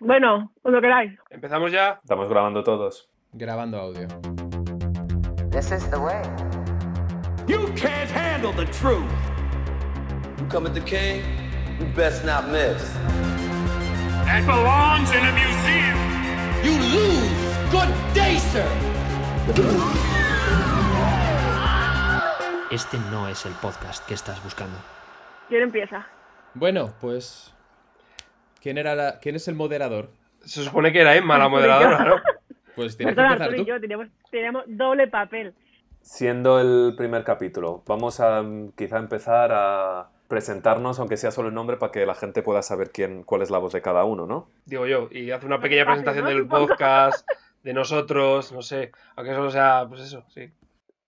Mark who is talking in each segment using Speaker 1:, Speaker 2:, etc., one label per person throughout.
Speaker 1: Bueno, cuando queráis.
Speaker 2: ¿Empezamos ya?
Speaker 3: Estamos grabando todos.
Speaker 4: Grabando audio.
Speaker 5: This is the way.
Speaker 6: You can't handle the truth.
Speaker 7: You come at the king, you best not miss.
Speaker 6: That belongs in a museum.
Speaker 8: You lose. Good day, sir.
Speaker 9: Este no es el podcast que estás buscando.
Speaker 1: ¿Quién empieza?
Speaker 4: Bueno, pues. ¿Quién, era la... ¿Quién es el moderador?
Speaker 2: Se supone que era Emma la moderadora, ¿no?
Speaker 4: Pues tienes que empezar
Speaker 1: Arturo y
Speaker 4: tú.
Speaker 1: yo teníamos, teníamos doble papel.
Speaker 3: Siendo el primer capítulo, vamos a mm, quizá empezar a presentarnos, aunque sea solo el nombre, para que la gente pueda saber quién, cuál es la voz de cada uno, ¿no?
Speaker 2: Digo yo. Y hace una pequeña presentación del podcast, de nosotros, no sé. Aunque solo sea, pues eso, sí.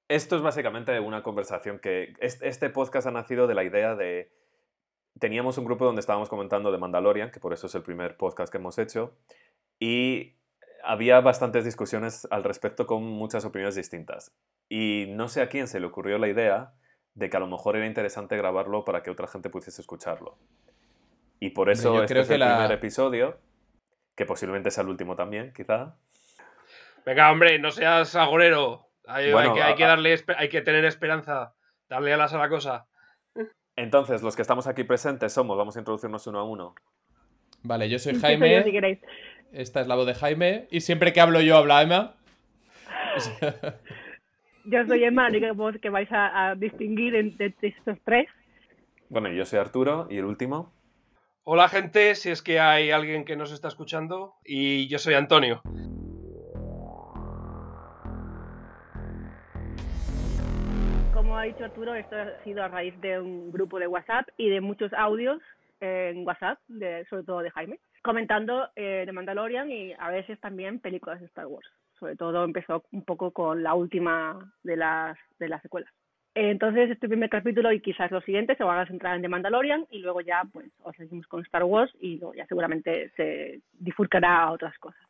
Speaker 3: Esto es básicamente una conversación que... es- Este podcast ha nacido de la idea de... Teníamos un grupo donde estábamos comentando de Mandalorian, que por eso es el primer podcast que hemos hecho, y había bastantes discusiones al respecto con muchas opiniones distintas. Y no sé a quién se le ocurrió la idea de que a lo mejor era interesante grabarlo para que otra gente pudiese escucharlo. Y por eso
Speaker 4: yo
Speaker 3: este
Speaker 4: creo
Speaker 3: es
Speaker 4: que
Speaker 3: el
Speaker 4: la-
Speaker 3: primer episodio, que posiblemente sea el último también, quizá.
Speaker 2: Venga, hombre, no seas agorero. Hay,
Speaker 3: Bueno,
Speaker 2: hay que, hay
Speaker 3: a-
Speaker 2: que darle, hay que tener esperanza. Darle alas a la cosa.
Speaker 3: Entonces, los que estamos aquí presentes somos, vamos a introducirnos uno a uno.
Speaker 4: Vale, yo soy
Speaker 1: yo,
Speaker 4: Jaime.
Speaker 1: si queréis.
Speaker 4: Esta es la voz de Jaime. Y siempre que hablo yo, habla Emma.
Speaker 1: Yo soy Emma, la única voz que vais a, a distinguir entre estos tres.
Speaker 3: Bueno, yo soy Arturo, y el último.
Speaker 2: Hola, gente, si es que hay alguien que nos está escuchando. Y yo soy Antonio.
Speaker 1: Ha dicho Arturo, esto ha sido a raíz de un grupo de WhatsApp y de muchos audios en WhatsApp, de, sobre todo de Jaime, comentando eh, de Mandalorian y a veces también películas de Star Wars. Sobre todo empezó un poco con la última de las, de las secuelas. Entonces, este primer capítulo y quizás los siguientes se van a centrar en The Mandalorian y luego ya pues os seguimos con Star Wars y luego ya seguramente se difurcará a otras cosas.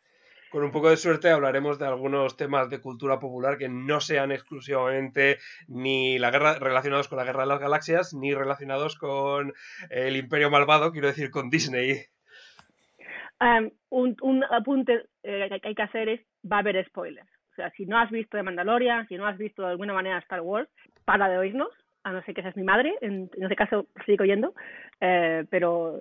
Speaker 2: Con un poco de suerte hablaremos de algunos temas de cultura popular que no sean exclusivamente ni la guerra relacionados con la guerra de las galaxias ni relacionados con el Imperio Malvado, quiero decir con Disney.
Speaker 1: Un, un apunte eh, que hay que hacer es, va a haber spoilers. O sea, si no has visto The Mandalorian, si no has visto de alguna manera Star Wars, para de oírnos, a no ser que seas mi madre, en, en ese caso sigo oyendo, eh, pero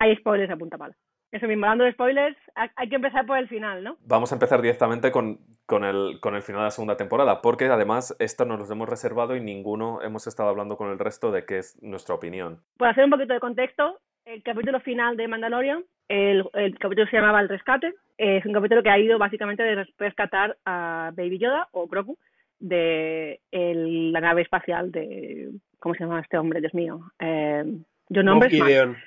Speaker 1: hay spoilers a punta pala. Eso mismo, hablando de spoilers, ha- hay que empezar por el final, ¿no?
Speaker 3: Vamos a empezar directamente con, con el, con el final de la segunda temporada, porque además esto nos lo hemos reservado y ninguno hemos estado hablando con el resto de qué es nuestra opinión.
Speaker 1: Por hacer un poquito de contexto, el capítulo final de Mandalorian, el, el capítulo se llamaba El Rescate, es un capítulo que ha ido básicamente de res- rescatar a Baby Yoda o Grogu de el- la nave espacial de ¿cómo se llama este hombre? Dios mío. Eh, John
Speaker 2: Moff
Speaker 1: Nombres mal.
Speaker 2: Gideon.
Speaker 1: Moff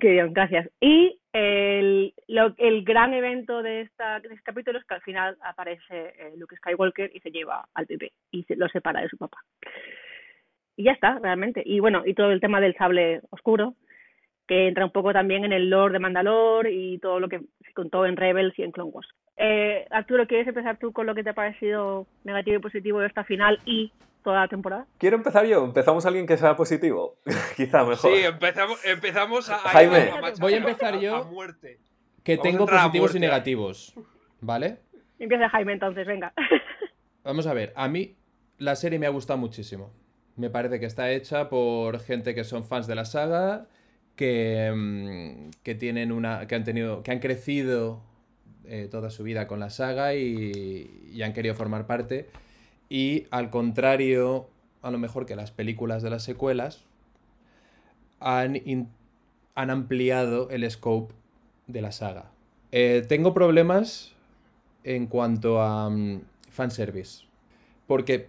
Speaker 1: Gideon, gracias. Y el, el gran evento de, esta, de este capítulo es que al final aparece eh, Luke Skywalker y se lleva al bebé y se, lo separa de su papá. Y ya está, realmente. Y bueno, y todo el tema del sable oscuro, que entra un poco también en el lore de Mandalore y todo lo que se contó en Rebels y en Clone Wars. Eh, Arturo, ¿quieres empezar tú con lo que te ha parecido negativo y positivo de esta final y toda la temporada?
Speaker 3: Quiero empezar yo. Empezamos a alguien que sea positivo. quizá mejor.
Speaker 2: Sí, empezamos, empezamos a, a-
Speaker 3: Jaime.
Speaker 2: a
Speaker 4: Voy a empezar yo.
Speaker 2: a muerte.
Speaker 4: Que
Speaker 2: Vamos
Speaker 4: tengo positivos y
Speaker 2: muerte.
Speaker 4: negativos. ¿Vale?
Speaker 1: Empieza Jaime entonces, venga.
Speaker 4: Vamos a ver, a mí la serie me ha gustado muchísimo. Me parece que está hecha por gente que son fans de la saga, que, mm, que tienen una. que han tenido. que han crecido eh, toda su vida con la saga y, y han querido formar parte. Y al contrario, a lo mejor que las películas de las secuelas, han, han ampliado el scope de la saga. Eh, tengo problemas en cuanto a mm, fanservice. Porque,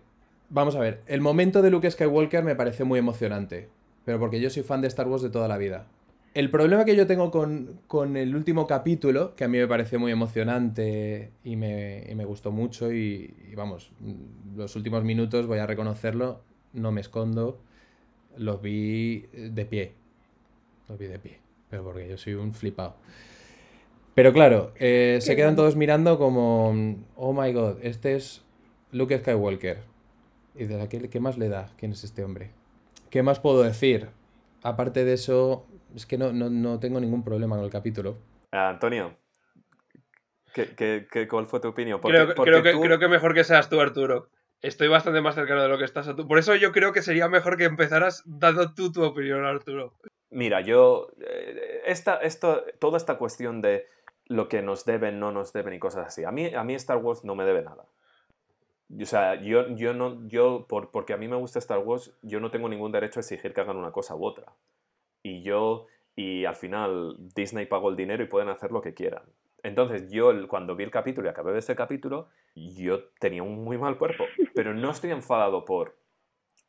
Speaker 4: vamos a ver, el momento de Luke Skywalker me parece muy emocionante. Pero porque yo soy fan de Star Wars de toda la vida. El problema que yo tengo con, con el último capítulo, que a mí me pareció muy emocionante y me, y me gustó mucho, y, y vamos, los últimos minutos, voy a reconocerlo, no me escondo, los vi de pie. Los vi de pie. Pero porque yo soy un flipado. Pero claro, eh, se quedan todos mirando como, oh my god, este es Luke Skywalker. Y de la que, ¿qué más le da? ¿Quién es este hombre? ¿Qué más puedo decir? Aparte de eso, es que no, no, no tengo ningún problema con el capítulo.
Speaker 3: Ah, Antonio, ¿qué, qué, qué- cuál fue tu opinión? Porque-
Speaker 2: Creo, que-
Speaker 3: porque
Speaker 2: creo, que,
Speaker 3: tú-
Speaker 2: creo que mejor que seas tú, Arturo. Estoy bastante más cercano de lo que estás tú. Por eso yo creo que sería mejor que empezaras dando tú tu opinión, Arturo.
Speaker 3: Mira, yo. eh, Esta, esto, toda esta cuestión de lo que nos deben, no nos deben y cosas así. A mí, a mí Star Wars no me debe nada. O sea, yo, yo no. Yo, por, porque a mí me gusta Star Wars, yo no tengo ningún derecho a exigir que hagan una cosa u otra. Y yo. Y al final Disney pagó el dinero y pueden hacer lo que quieran. Entonces yo cuando vi el capítulo y acabé de ese capítulo, yo tenía un muy mal cuerpo. Pero no estoy enfadado por,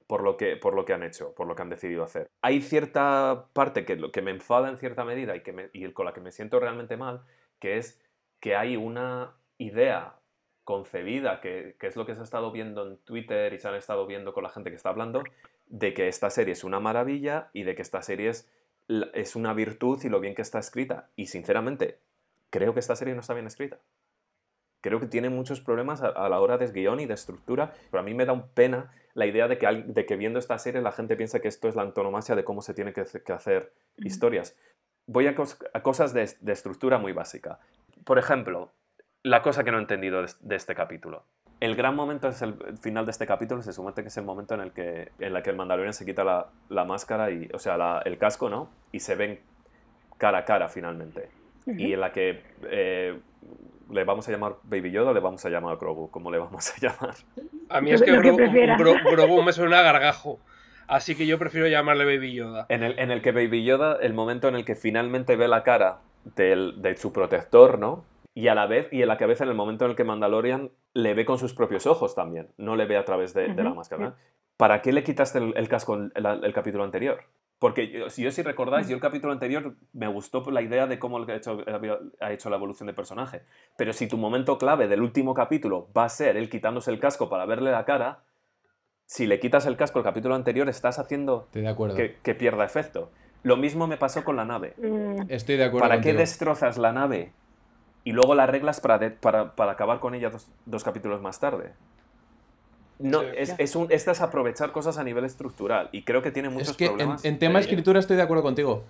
Speaker 3: por lo, que, por lo que han hecho, por lo que han decidido hacer. Hay cierta parte que, que me enfada en cierta medida y, que me- y con la que me siento realmente mal, que es que hay una idea concebida, que, que es lo que se ha estado viendo en Twitter y se han estado viendo con la gente que está hablando, de que esta serie es una maravilla y de que esta serie es, es una virtud y lo bien que está escrita. Y sinceramente, creo que esta serie no está bien escrita. Creo que tiene muchos problemas a, a la hora de guion y de estructura, pero a mí me da un pena la idea de que, al- de que viendo esta serie la gente piensa que esto es la antonomasia de cómo se tiene que, hace- que hacer historias. Voy a, cos- a cosas de, de estructura muy básica. Por ejemplo, la cosa que no he entendido de, de este capítulo. El gran momento es el, final de este capítulo, se supone que es el momento en el que, en la que el Mandalorian se quita la, la máscara, y, o sea, la- el casco, ¿no? Y se ven cara a cara finalmente. Y en la que eh, le vamos a llamar Baby Yoda o le vamos a llamar Grogu, ¿cómo le vamos a llamar?
Speaker 2: A mí es
Speaker 1: Lo
Speaker 2: que, Grogu me suena a gargajo. Así que yo prefiero llamarle Baby Yoda.
Speaker 3: En el, en el que Baby Yoda, el momento en el que finalmente ve la cara del- de su protector, ¿no? Y a la vez, y en la que a veces en el momento en el que Mandalorian le ve con sus propios ojos también, no le ve a través de, de la máscara. ¿no? ¿Para qué le quitaste el, el casco en el, el capítulo anterior? Porque yo- si yo si recordáis, yo el capítulo anterior me gustó la idea de cómo ha hecho, ha hecho la evolución del personaje. Pero si tu momento clave del último capítulo va a ser él quitándose el casco para verle la cara, si le quitas el casco el capítulo anterior, estás haciendo
Speaker 4: Estoy de acuerdo.
Speaker 3: que, que pierda efecto. Lo mismo me pasó con la nave.
Speaker 1: Mm,
Speaker 4: Estoy de acuerdo
Speaker 3: ¿Para qué destrozas la nave y luego la arreglas para, de- para, para acabar con ella dos, dos capítulos más tarde? No,
Speaker 2: Sí.
Speaker 3: es, es, un, es desaprovechar cosas a nivel estructural y creo que tiene muchos
Speaker 4: Es que en,
Speaker 3: problemas.
Speaker 4: en tema
Speaker 3: de-
Speaker 4: escritura estoy de acuerdo contigo.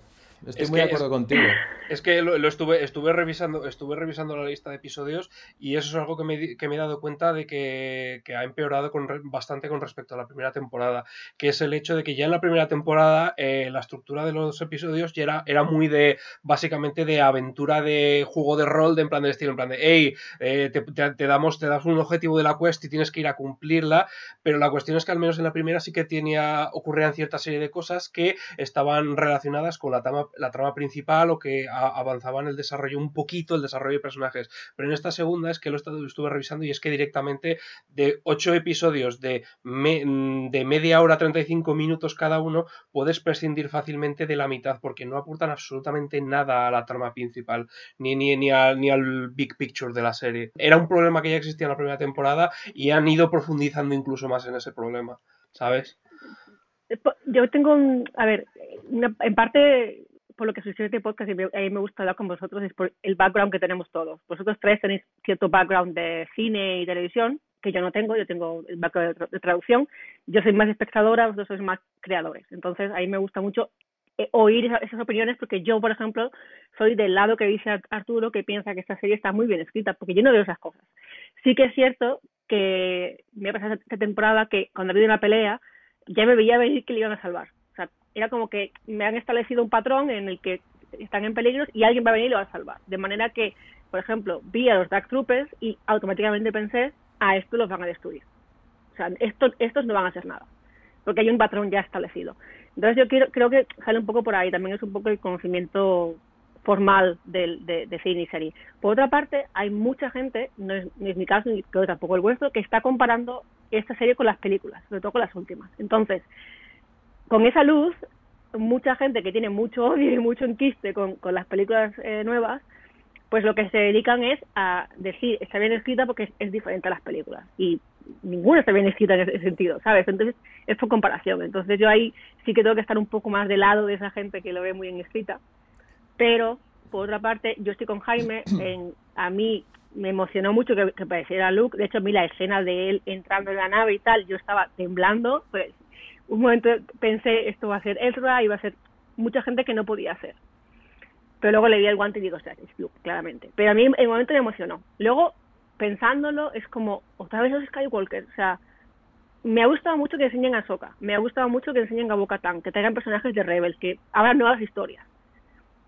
Speaker 4: Estoy
Speaker 2: Es
Speaker 4: muy de acuerdo
Speaker 2: es-
Speaker 4: contigo.
Speaker 2: Es que lo, lo estuve, estuve revisando, estuve revisando la lista de episodios y eso es algo que me, que me he dado cuenta de que, que ha empeorado con bastante con respecto a la primera temporada, que es el hecho de que ya en la primera temporada eh, la estructura de los episodios ya era, era muy de, básicamente de aventura de juego de rol, de en plan de estilo, en plan de, hey, eh, te, te- te damos, te das un objetivo de la quest y tienes que ir a cumplirla, pero la cuestión es que al menos en la primera sí que tenía, ocurrían cierta serie de cosas que estaban relacionadas con la trama, la trama principal o que avanzaban el desarrollo un poquito, el desarrollo de personajes. Pero en esta segunda es que lo, estuve revisando y es que directamente de ocho episodios de, de media hora, 35 minutos cada uno, puedes prescindir fácilmente de la mitad porque no aportan absolutamente nada a la trama principal ni, ni, ni, ni al big picture de la serie. Era un problema que ya existía en la primera temporada y han ido profundizando incluso más en ese problema, ¿sabes?
Speaker 1: po- Yo tengo un, a ver, en parte por lo que sucede este podcast y me, a mí me gusta hablar con vosotros es por el background que tenemos todos. Vosotros tres tenéis cierto background de cine y televisión que yo no tengo, yo tengo el background de, tra- de traducción, yo soy más espectadora, vosotros sois más creadores. Entonces, a mí me gusta mucho eh, oír esa- esas opiniones porque yo, por ejemplo, soy del lado que dice Ar- Arturo que piensa que esta serie está muy bien escrita, porque yo no veo esas cosas. Sí que es cierto que me ha pasado esta temporada que cuando ha habido una pelea, ya me veía venir que le iban a salvar. Era como que me han establecido un patrón en el que están en peligro y alguien va a venir y lo va a salvar. De manera que, por ejemplo, vi a los Dark Troopers y automáticamente pensé, a estos los van a destruir. O sea, estos, estos no van a hacer nada. Porque hay un patrón ya establecido. Entonces yo quiero, creo que sale un poco por ahí. También es un poco el conocimiento formal del, de, de cine y serie. Por otra parte, hay mucha gente, no es, no es mi caso, ni creo tampoco el vuestro, que está comparando esta serie con las películas, sobre todo con las últimas. Entonces, con esa luz, mucha gente que tiene mucho odio y mucho enquiste con, con las películas eh, nuevas, pues lo que se dedican es a decir, está bien escrita porque es, es diferente a las películas. Y ninguna está bien escrita en ese sentido, ¿sabes? Entonces, es por comparación. Entonces, yo ahí sí que tengo que estar un poco más del lado de esa gente que lo ve muy bien escrita. Pero, por otra parte, yo estoy con Jaime, en, a mí me emocionó mucho que, que apareciera Luke. De hecho, a mí la escena de él entrando en la nave y tal, yo estaba temblando. Pues, un momento pensé, esto va a ser Ezra y va a ser mucha gente que no podía hacer. Pero luego le di el guante y digo, o sea, es Luke, claramente. Pero a mí el momento me emocionó. Luego, pensándolo, es como, otra vez los Skywalker. O sea, me ha gustado mucho que enseñen a Soka. Me ha gustado mucho que enseñen a Bo-Katan, que traigan personajes de Rebels, que abran nuevas historias.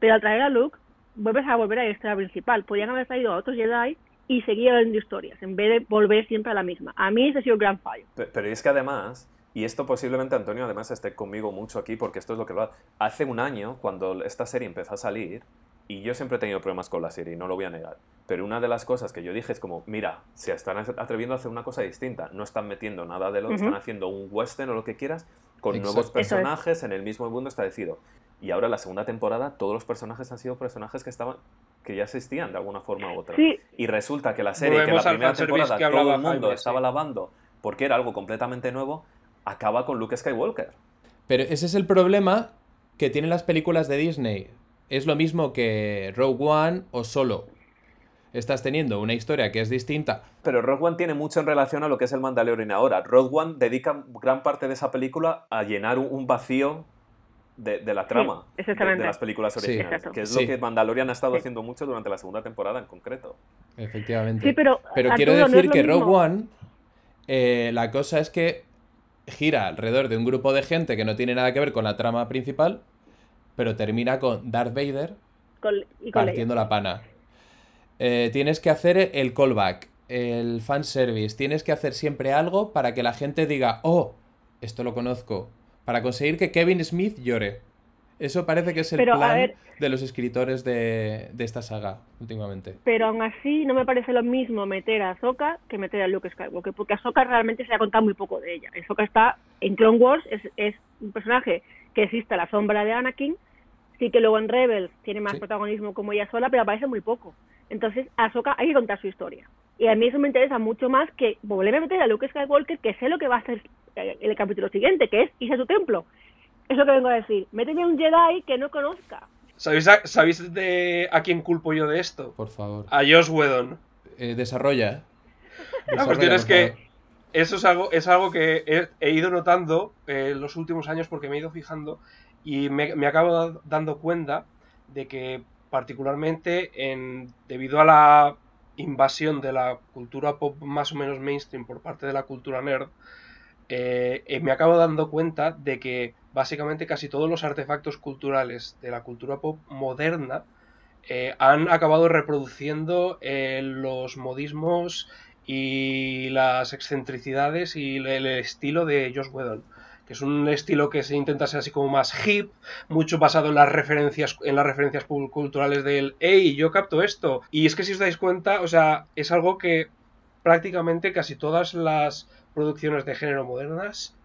Speaker 1: Pero al traer a Luke, vuelves a volver a la historia principal. Podrían haber traído a otros Jedi y seguir habiendo historias, en vez de volver siempre a la misma. A mí ese ha sido el gran fallo.
Speaker 3: Pe- Pero es que además, y esto posiblemente Antonio además esté conmigo mucho aquí porque esto es lo que va. Hace un año, cuando esta serie empezó a salir, y yo siempre he tenido problemas con la serie, no lo voy a negar, pero una de las cosas que yo dije es como, mira, se están atreviendo a hacer una cosa distinta, no están metiendo nada de lo,
Speaker 1: Ujú.
Speaker 3: están haciendo un western o lo que quieras, con
Speaker 4: Exacto.
Speaker 3: nuevos
Speaker 1: es.
Speaker 3: personajes en el mismo mundo establecido. Y ahora la segunda temporada, todos los personajes han sido personajes que estaban que ya existían de alguna forma u otra.
Speaker 1: Sí,
Speaker 3: Y resulta que la serie, que
Speaker 2: Volvemos
Speaker 3: la
Speaker 2: al
Speaker 3: primera temporada
Speaker 2: que
Speaker 3: todo el mundo
Speaker 2: Jaime,
Speaker 3: estaba
Speaker 2: sí.
Speaker 3: lavando porque era algo completamente nuevo, acaba con Luke Skywalker.
Speaker 4: Pero ese es el problema que tienen las películas de Disney. Es lo mismo que Rogue One o Solo. Estás teniendo una historia que es distinta.
Speaker 3: Pero Rogue One tiene mucho en relación a lo que es el Mandalorian ahora. Rogue One dedica gran parte de esa película a llenar un- vacío de, de la trama de,
Speaker 1: exactamente.
Speaker 3: de las películas
Speaker 4: Sí.
Speaker 3: originales,
Speaker 1: Exacto.
Speaker 3: que es
Speaker 4: Sí.
Speaker 3: lo que Mandalorian ha estado
Speaker 1: Sí.
Speaker 3: haciendo mucho durante la segunda temporada en concreto.
Speaker 4: Efectivamente.
Speaker 1: sí, pero,
Speaker 4: Pero
Speaker 1: Arturo,
Speaker 4: quiero decir que Rogue
Speaker 1: mismo.
Speaker 4: One, eh, la cosa es que gira alrededor de un grupo de gente que no tiene nada que ver con la trama principal, pero termina con Darth Vader
Speaker 1: y
Speaker 4: partiendo la pana. Eh, tienes que hacer el callback, el fanservice, tienes que hacer siempre algo para que la gente diga, oh, esto lo conozco, para conseguir que Kevin Smith llore. Eso parece que es el
Speaker 1: Pero,
Speaker 4: plan
Speaker 1: ver-
Speaker 4: de los escritores de, de esta saga últimamente.
Speaker 1: Pero aún así no me parece lo mismo meter a Ahsoka que meter a Luke Skywalker, porque Ahsoka realmente se ha contado muy poco de ella. Ahsoka está en Clone Wars, es, es un personaje que existe a la sombra de Anakin, sí que luego en Rebels tiene más
Speaker 4: Sí.
Speaker 1: protagonismo como ella sola, pero aparece muy poco. Entonces, a Ahsoka hay que contar su historia. Y a mí eso me interesa mucho más que volver a meter a Luke Skywalker, que sé lo que va a hacer eh, el capítulo siguiente, que es irse a su templo. Es lo que vengo a decir. Méteme un Jedi que no conozca.
Speaker 2: ¿Sabéis, a, ¿Sabéis de a quién culpo yo de esto?
Speaker 4: Por favor.
Speaker 2: A Josh Whedon.
Speaker 4: Eh, desarrolla.
Speaker 2: La cuestión es que eso es algo, es algo que he, he ido notando eh, en los últimos años porque me he ido fijando y me, me acabo da- dando cuenta de que particularmente en, debido a la invasión de la cultura pop más o menos mainstream por parte de la cultura nerd, eh, eh, me acabo dando cuenta de que básicamente casi todos los artefactos culturales de la cultura pop moderna eh, han acabado reproduciendo eh, los modismos y las excentricidades y el, estilo de Josh Whedon que es un estilo que se intenta ser así como más hip, mucho basado en las referencias en las referencias cul- culturales del hey, yo capto esto. Y es que si os dais cuenta, o sea, es algo que prácticamente casi todas las producciones de género modernas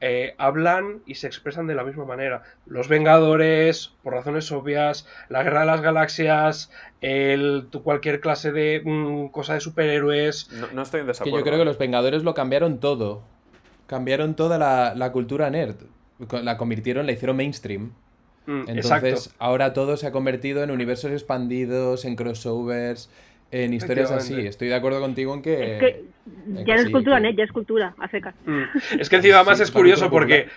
Speaker 2: eh, hablan y se expresan de la misma manera. Los Vengadores, por razones obvias, la Guerra de las Galaxias, el, tu- cualquier clase de mm, cosa de superhéroes.
Speaker 3: No, no estoy en
Speaker 4: Que
Speaker 3: desacuerdo.
Speaker 4: yo creo que los Vengadores lo cambiaron todo. Cambiaron toda la, la cultura nerd. La convirtieron, la hicieron mainstream.
Speaker 2: Mm,
Speaker 4: Entonces,
Speaker 2: exacto.
Speaker 4: ahora todo se ha convertido en universos expandidos, en crossovers, en historias así. Estoy de acuerdo contigo en que.
Speaker 1: Es que
Speaker 4: en
Speaker 1: ya no
Speaker 4: sí,
Speaker 1: es cultura
Speaker 4: que-
Speaker 1: net, ya es cultura, a secas.
Speaker 2: Mm. Es que encima más
Speaker 4: Sí,
Speaker 2: es curioso porque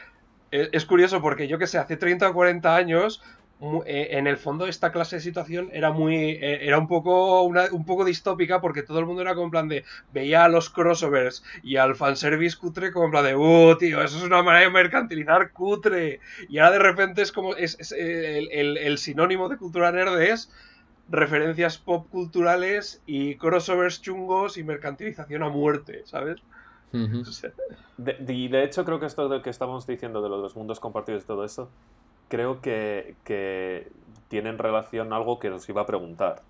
Speaker 2: es, es curioso porque yo que sé, hace 30 o 40 años mu- eh, en el fondo esta clase de situación era muy eh, era un poco una- un poco distópica porque todo el mundo era como en plan de veía a los crossovers y al fanservice cutre como en plan de uh tío eso es una manera de mercantilizar cutre y ahora de repente es como es, es, eh, el, el- el sinónimo de cultura nerd es referencias pop culturales y crossovers chungos y mercantilización a muerte ¿sabes?
Speaker 4: Ujú.
Speaker 2: O sea,
Speaker 3: De- de- y de hecho creo que esto de que estamos diciendo de lo de los mundos compartidos y todo eso, creo que, que tienen relación a algo que os iba a preguntar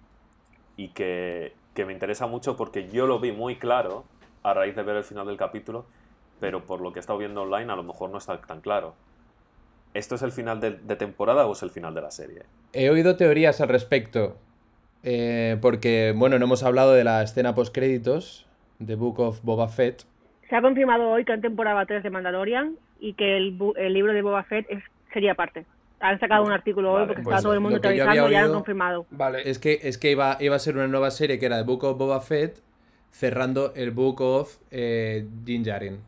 Speaker 3: y que, que me interesa mucho porque yo lo vi muy claro a raíz de ver el final del capítulo, pero por lo que he estado viendo online a lo mejor no está tan claro. ¿Esto es el final de, de temporada o es el final de la serie?
Speaker 4: He oído teorías al respecto. Eh, porque, bueno, no hemos hablado de la escena post-créditos de Book of Boba Fett.
Speaker 1: Se ha confirmado hoy que en temporada 3 de Mandalorian y que el, el libro de Boba Fett es, sería parte. Han sacado un artículo hoy porque
Speaker 4: pues
Speaker 1: estaba todo el mundo teorizando y ya han confirmado.
Speaker 2: Vale.
Speaker 4: Es que, es que iba, iba a ser una nueva serie que era de Book of Boba Fett, cerrando el Book of eh, Din Djarin.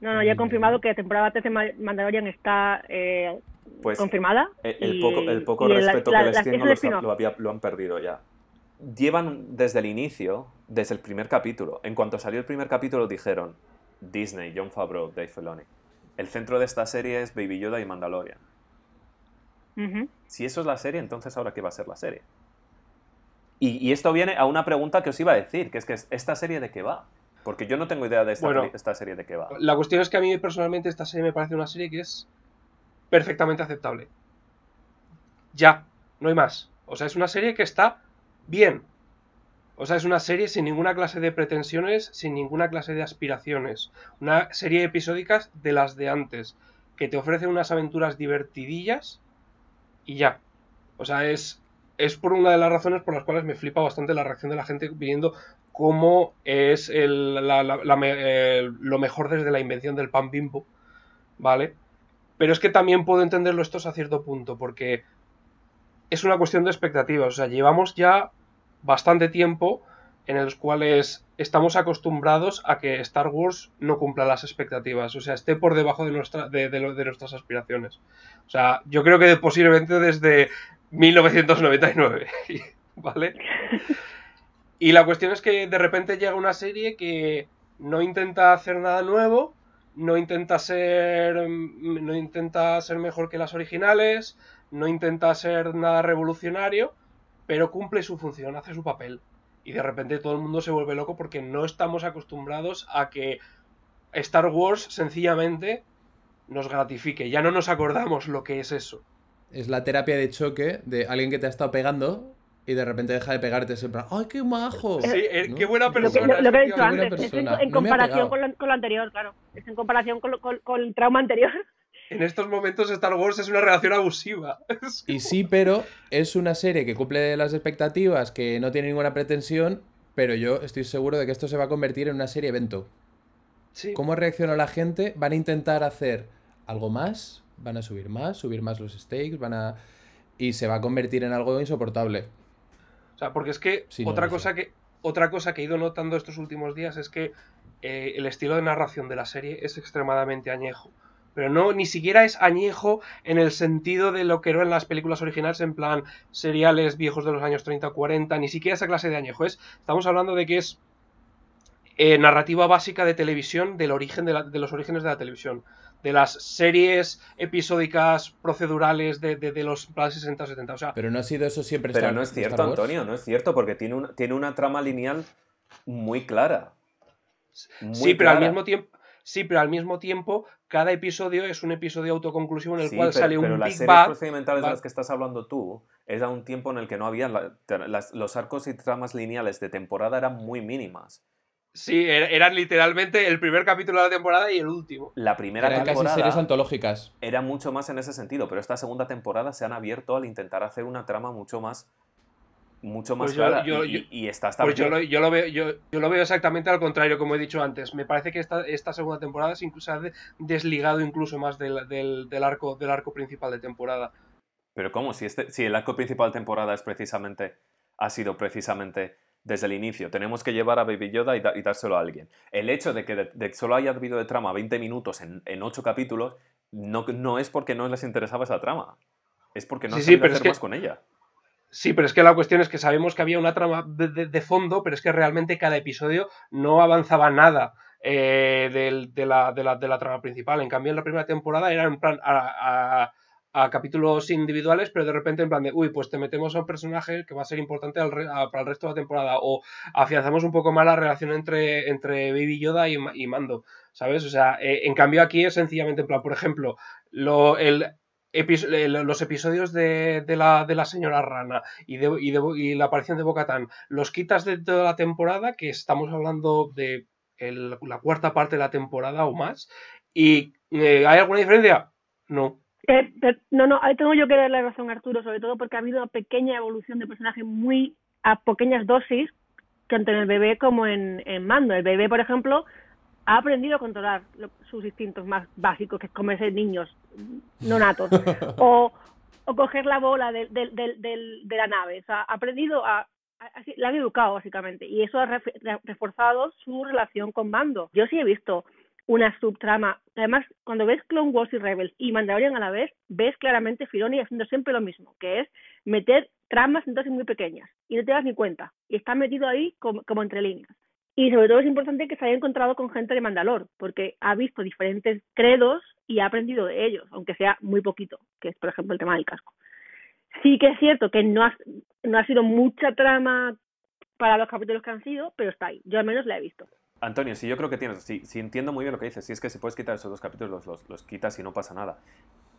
Speaker 1: No, no, ya he confirmado que la temporada 3 de Ma- Mandalorian está eh,
Speaker 3: Pues
Speaker 1: confirmada.
Speaker 3: el, el
Speaker 1: y-
Speaker 3: poco, el poco respeto
Speaker 1: la-
Speaker 3: que les
Speaker 1: spin-off.
Speaker 3: lo, había- lo han perdido ya. Llevan desde el inicio, desde el primer capítulo, en cuanto salió el primer capítulo dijeron Disney, John Favreau, Dave Filoni. El centro de esta serie es Baby Yoda y Mandalorian. Si eso es la serie, entonces ahora qué va a ser la serie. Y, y esto viene a una pregunta que os iba a decir, que es que esta serie de qué va. Porque yo no tengo idea de esta,
Speaker 2: Bueno.
Speaker 3: peli- esta serie de qué va.
Speaker 2: La cuestión es que a mí personalmente esta serie me parece una serie que es perfectamente aceptable. Ya, no hay más. O sea, es una serie que está bien. O sea, es una serie sin ninguna clase de pretensiones, sin ninguna clase de aspiraciones. Una serie episódicas de las de antes, que te ofrece unas aventuras divertidillas y ya. O sea, es, es por una de las razones por las cuales me flipa bastante la reacción de la gente viendo cómo es el- la- el- lo mejor desde la invención del pan bimbo, ¿vale? Pero es que también puedo entenderlo esto a cierto punto, porque es una cuestión de expectativas. O sea, llevamos ya bastante tiempo en los cuales estamos acostumbrados a que Star Wars no cumpla las expectativas, o sea, esté por debajo de, nuestra, de, de de nuestras aspiraciones. O sea, yo creo que posiblemente desde 1999, ¿vale? Y la cuestión es que de repente llega una serie que no intenta hacer nada nuevo, no intenta ser mm, no intenta ser mejor que las originales, no intenta ser nada revolucionario, pero cumple su función, hace su papel. Y de repente todo el mundo se vuelve loco porque no estamos acostumbrados a que Star Wars sencillamente nos gratifique. Ya no nos acordamos lo que es eso.
Speaker 4: Es la terapia de choque de alguien que te ha estado pegando y de repente deja de pegarte. Es en plan, ¡ay, qué majo!
Speaker 2: Sí,
Speaker 4: ¿No?
Speaker 2: qué buena persona.
Speaker 1: lo- lo que he dicho antes, es en,
Speaker 4: No
Speaker 1: comparación con lo, con lo anterior, claro. Es en comparación con, lo- con- con el trauma anterior.
Speaker 2: En estos momentos Star Wars es una relación abusiva.
Speaker 4: Y sí, pero es una serie que cumple las expectativas, que no tiene ninguna pretensión, pero yo estoy seguro de que esto se va a convertir en una serie evento.
Speaker 2: Sí.
Speaker 4: ¿Cómo reacciona la gente? ¿Van a intentar hacer algo más? ¿Van a subir más? ¿Subir más los stakes? ¿Van a...? Y se va a convertir en algo insoportable.
Speaker 2: O sea, porque es que
Speaker 4: Sí,
Speaker 2: otra cosa que otra cosa que he ido notando estos últimos días es que eh, el estilo de narración de la serie es extremadamente añejo. Pero no, ni siquiera es añejo en el sentido de lo que eran las películas originales, en plan seriales viejos de los años 30 o 40, ni siquiera esa clase de añejo. Es, estamos hablando de que es eh, narrativa básica de televisión del origen de, la- de los orígenes de la televisión. De las series episódicas procedurales de, de- de los plan 60 o 70. O sea,
Speaker 4: Pero no ha sido eso siempre
Speaker 3: Pero
Speaker 4: Star-
Speaker 3: no es cierto. Antonio, no es cierto, porque tiene, un- tiene una trama lineal muy clara. Muy
Speaker 2: sí, pero al mismo tiempo. Sí, pero al mismo tiempo, cada episodio es un episodio autoconclusivo en el
Speaker 3: Sí,
Speaker 2: cual
Speaker 3: pero,
Speaker 2: sale
Speaker 3: pero
Speaker 2: un
Speaker 3: las
Speaker 2: Big
Speaker 3: series procedimentales de las que estás hablando tú es a un tiempo en el que no había la- las- los arcos y tramas lineales de temporada eran muy mínimas.
Speaker 2: Sí, er- eran literalmente el primer capítulo de la temporada y el último.
Speaker 3: La primera
Speaker 4: Eran casi
Speaker 3: temporada
Speaker 4: series antológicas.
Speaker 3: era mucho más en ese sentido, pero esta segunda temporada se han abierto al intentar hacer una trama mucho más mucho más
Speaker 2: Pues
Speaker 3: clara
Speaker 2: yo-
Speaker 3: y,
Speaker 2: yo-
Speaker 3: y- y está hasta
Speaker 2: Pues yo lo, yo lo veo, yo, yo lo veo exactamente al contrario, como he dicho antes. Me parece que esta, esta segunda temporada se incluso ha de- desligado incluso más del, del, del arco, del arco principal de temporada.
Speaker 3: Pero ¿cómo? Si, este, si el arco principal de temporada es precisamente, ha sido precisamente desde el inicio. Tenemos que llevar a Baby Yoda y, da- y dárselo a alguien. El hecho de que de, de que solo haya habido de trama 20 minutos en, en 8 capítulos no, no es porque no les interesaba esa trama. Es porque no
Speaker 2: Sí,
Speaker 3: se
Speaker 2: sí,
Speaker 3: sabido
Speaker 2: pero es
Speaker 3: hacer
Speaker 2: que-
Speaker 3: más con ella.
Speaker 2: Sí, pero es que la cuestión es que sabemos que había una trama de, de- de fondo, pero es que realmente cada episodio no avanzaba nada eh, del- de, la, de la- de la trama principal. En cambio, en la primera temporada era en plan a, a- a capítulos individuales, pero de repente en plan de, uy, pues te metemos a un personaje que va a ser importante para el resto de la temporada, o afianzamos un poco más la relación entre, entre Baby Yoda y, Ma- y Mando, ¿sabes? O sea, eh, en cambio aquí es sencillamente en plan, por ejemplo, lo, el, los episodios de, de la, de la señora Rana y, de, y, y la aparición de Bocatán, los quitas de toda la temporada, que estamos hablando de la cuarta parte de la temporada o más, y eh, ¿hay alguna diferencia? No.
Speaker 1: Eh, pero- no, no, ahí tengo yo que darle razón a Arturo, sobre todo porque ha habido una pequeña evolución de personaje muy a pequeñas dosis, tanto en el bebé como en, en Mando. El bebé, por ejemplo, ha aprendido a controlar lo- sus instintos más básicos, que es comerse niños no natos, o, o coger la bola del- del- del- de la nave. O sea, ha aprendido a, la han educado básicamente, y eso ha ref- re- reforzado su relación con Mando. Yo sí he visto una subtrama. Además, cuando ves Clone Wars y Rebels y Mandalorian a la vez, ves claramente Filoni haciendo siempre lo mismo, que es meter tramas entonces muy pequeñas y no te das ni cuenta. Y está metido ahí como, como entre líneas. Y sobre todo es importante que se haya encontrado con gente de Mandalor, porque ha visto diferentes credos y ha aprendido de ellos, aunque sea muy poquito, que es por ejemplo el tema del casco. Sí que es cierto que no ha, no ha sido mucha trama para los capítulos que han sido, pero está ahí. Yo al menos la he visto.
Speaker 3: Antonio, sí, yo creo que tienes, sí, sí entiendo muy bien lo que dices, si es que si puedes quitar esos dos capítulos, los, los, los quitas y no pasa nada.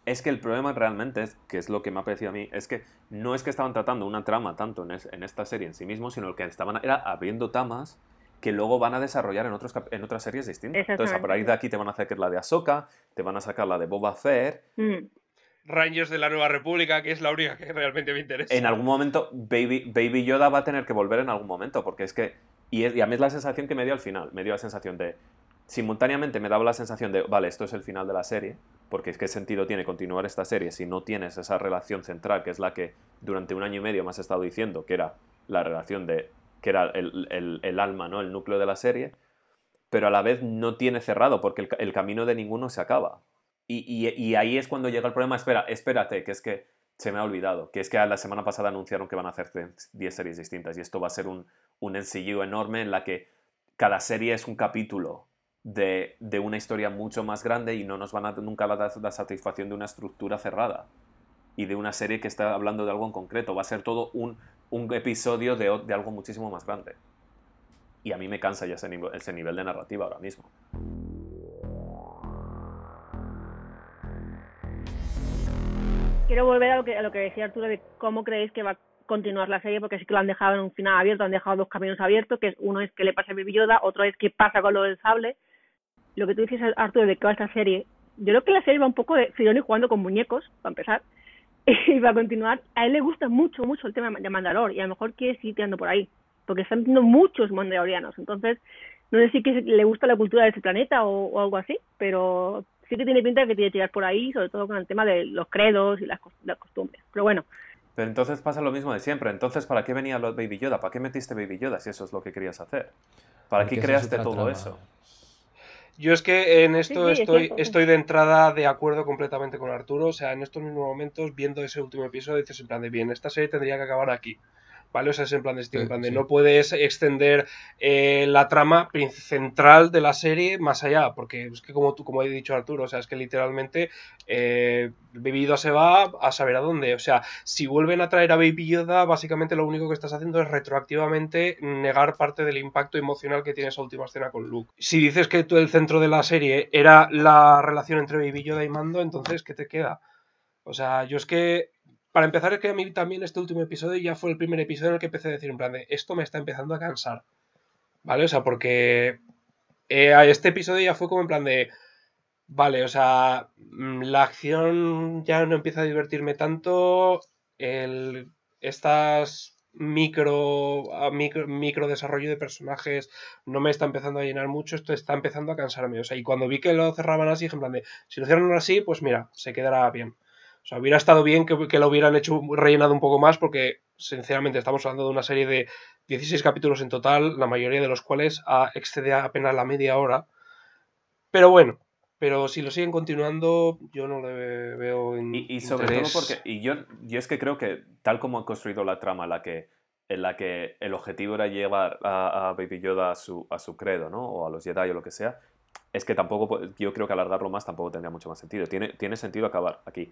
Speaker 3: Es que el problema realmente, es, que es lo que me ha parecido a mí, es que no es que estaban tratando una trama tanto en, es, en esta serie en sí mismo, sino que estaban era abriendo tamas que luego van a desarrollar en, otros, en otras series distintas. Entonces, a partir de aquí te van a hacer la de Ahsoka, te van a sacar la de Boba Fett.
Speaker 1: Mm.
Speaker 2: Rangers de la Nueva República, que es la única que realmente me interesa.
Speaker 3: En algún momento, Baby, Baby Yoda va a tener que volver en algún momento, porque es que. Y, a mí es la sensación que me dio al final. Me dio la sensación de. Simultáneamente me daba la sensación de, vale, esto es el final de la serie, porque qué sentido tiene continuar esta serie si no tienes esa relación central, que es la que durante un año y medio me has estado diciendo, que era la relación de. que era el, el, alma, ¿no? El núcleo de la serie, pero a la vez no tiene cerrado, porque el, el camino de ninguno se acaba. Y, y, ahí es cuando llega el problema, espera, espérate, que es que se me ha olvidado, que es que la semana pasada anunciaron que van a hacer 10 series distintas y esto va a ser un, un NCU enorme en la que cada serie es un capítulo de, de una historia mucho más grande y no nos van a nunca dar la satisfacción de una estructura cerrada y de una serie que está hablando de algo en concreto. Va a ser todo un, un episodio de, de algo muchísimo más grande. Y a mí me cansa ya ese ese nivel de narrativa ahora mismo.
Speaker 1: Quiero volver a lo que a lo que decía Arturo de cómo creéis que va a continuar la serie porque sí que lo han dejado en un final abierto han dejado dos caminos abiertos que uno es que le pasa a Baby Yoda otro es qué pasa con lo del sable. Lo que tú dices Arturo de qué va esta serie yo creo que la serie va un poco de Filoni jugando con muñecos para empezar y va a continuar. A él le gusta mucho mucho el tema de Mandalor y a lo mejor quiere seguir tirando por ahí porque están viendo muchos mandalorianos. Entonces no sé si que le gusta la cultura de ese planeta o, o algo así pero sí que tiene pinta de que tiene que tirar por ahí, sobre todo con el tema de los credos y las, las costumbres. Pero bueno.
Speaker 3: Pero entonces pasa lo mismo de siempre. Entonces, ¿para qué venía los Baby Yoda? ¿Para qué metiste Baby Yoda si eso es lo que querías hacer? ¿Para qué creaste todo trama. eso?
Speaker 2: Yo es que en esto sí, sí, estoy, estoy de entrada de acuerdo completamente con Arturo. O sea, en estos mismos momentos, viendo ese último episodio, dices en plan de bien, esta serie tendría que acabar aquí. ¿Vale? O sea, es en plan de estilo, en plan de no puedes extender eh, la trama central de la serie más allá, porque es que como tú, como he dicho Arturo, o sea, es que literalmente eh, Baby Yoda se va a saber a dónde, o sea, si vuelven a traer a Baby Yoda, básicamente lo único que estás haciendo es retroactivamente negar parte del impacto emocional que tiene esa última escena con Luke. Si dices que tú el centro de la serie era la relación entre Baby Yoda y Mando, entonces, ¿qué te queda? O sea, yo es que para empezar, es que a mí también este último episodio ya fue el primer episodio en el que empecé a decir, en plan, de, esto me está empezando a cansar. ¿Vale? O sea, porque eh, este episodio ya fue como en plan de, vale, o sea, mm, la acción ya no empieza a divertirme tanto, el, estas micro, micro, micro desarrollo de personajes no me está empezando a llenar mucho, esto está empezando a cansarme. O sea, y cuando vi que lo cerraban así, en plan de, si lo cierran así, pues mira, se quedará bien. O sea, hubiera estado bien que, que, lo hubieran hecho rellenado un poco más porque, sinceramente, estamos hablando de una serie de 16 capítulos en total, la mayoría de los cuales a, excede apenas la media hora. Pero bueno, pero si lo siguen continuando, yo no le veo en
Speaker 3: Y, y sobre
Speaker 2: interés.
Speaker 3: todo porque, y yo, yo es que creo que tal como han construido la trama, la que, en la que el objetivo era llevar a, a Baby Yoda a su, a su credo, ¿no? O a los Jedi o lo que sea, es que tampoco, yo creo que alargarlo más tampoco tendría mucho más sentido. Tiene, tiene sentido acabar aquí.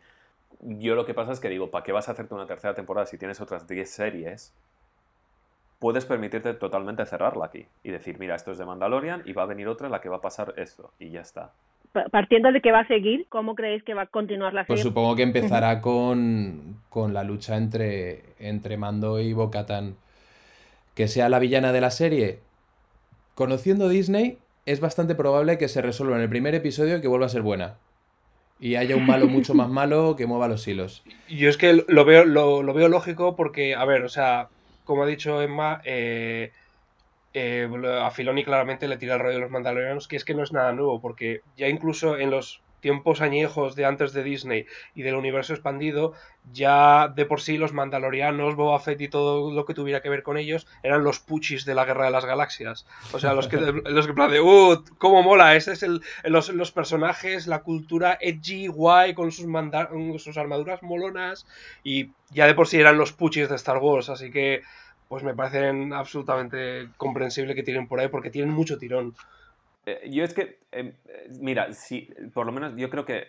Speaker 3: Yo lo que pasa es que digo, ¿para qué vas a hacerte una tercera temporada si tienes otras 10 series? Puedes permitirte totalmente cerrarla aquí y decir, mira, esto es de Mandalorian y va a venir otra en la que va a pasar esto y ya está.
Speaker 1: Partiendo de que va a seguir, ¿cómo creéis que va a continuar la serie?
Speaker 4: Pues supongo que empezará con, con la lucha entre, entre Mando y Bocatan. Que sea la villana de la serie. Conociendo Disney, es bastante probable que se resuelva en el primer episodio y que vuelva a ser buena y haya un malo mucho más malo que mueva los hilos.
Speaker 2: Yo es que lo veo, lo, lo veo lógico porque, a ver, o sea, como ha dicho Emma, eh, eh, a Filoni claramente le tira el rollo de los mandalorianos, que es que no es nada nuevo, porque ya incluso en los tiempos añejos de antes de Disney y del universo expandido, ya de por sí los mandalorianos, Boba Fett y todo lo que tuviera que ver con ellos eran los puchis de la Guerra de las Galaxias. O sea, los que, los que plan de, ¡uh! ¡Cómo mola! Ese es el, los, los personajes, la cultura edgy, guay, con sus, manda sus armaduras molonas y ya de por sí eran los puchis de Star Wars, así que pues me parecen absolutamente comprensible que tienen por ahí porque tienen mucho tirón.
Speaker 3: Eh, yo es que, em, mira, si, por lo menos yo creo que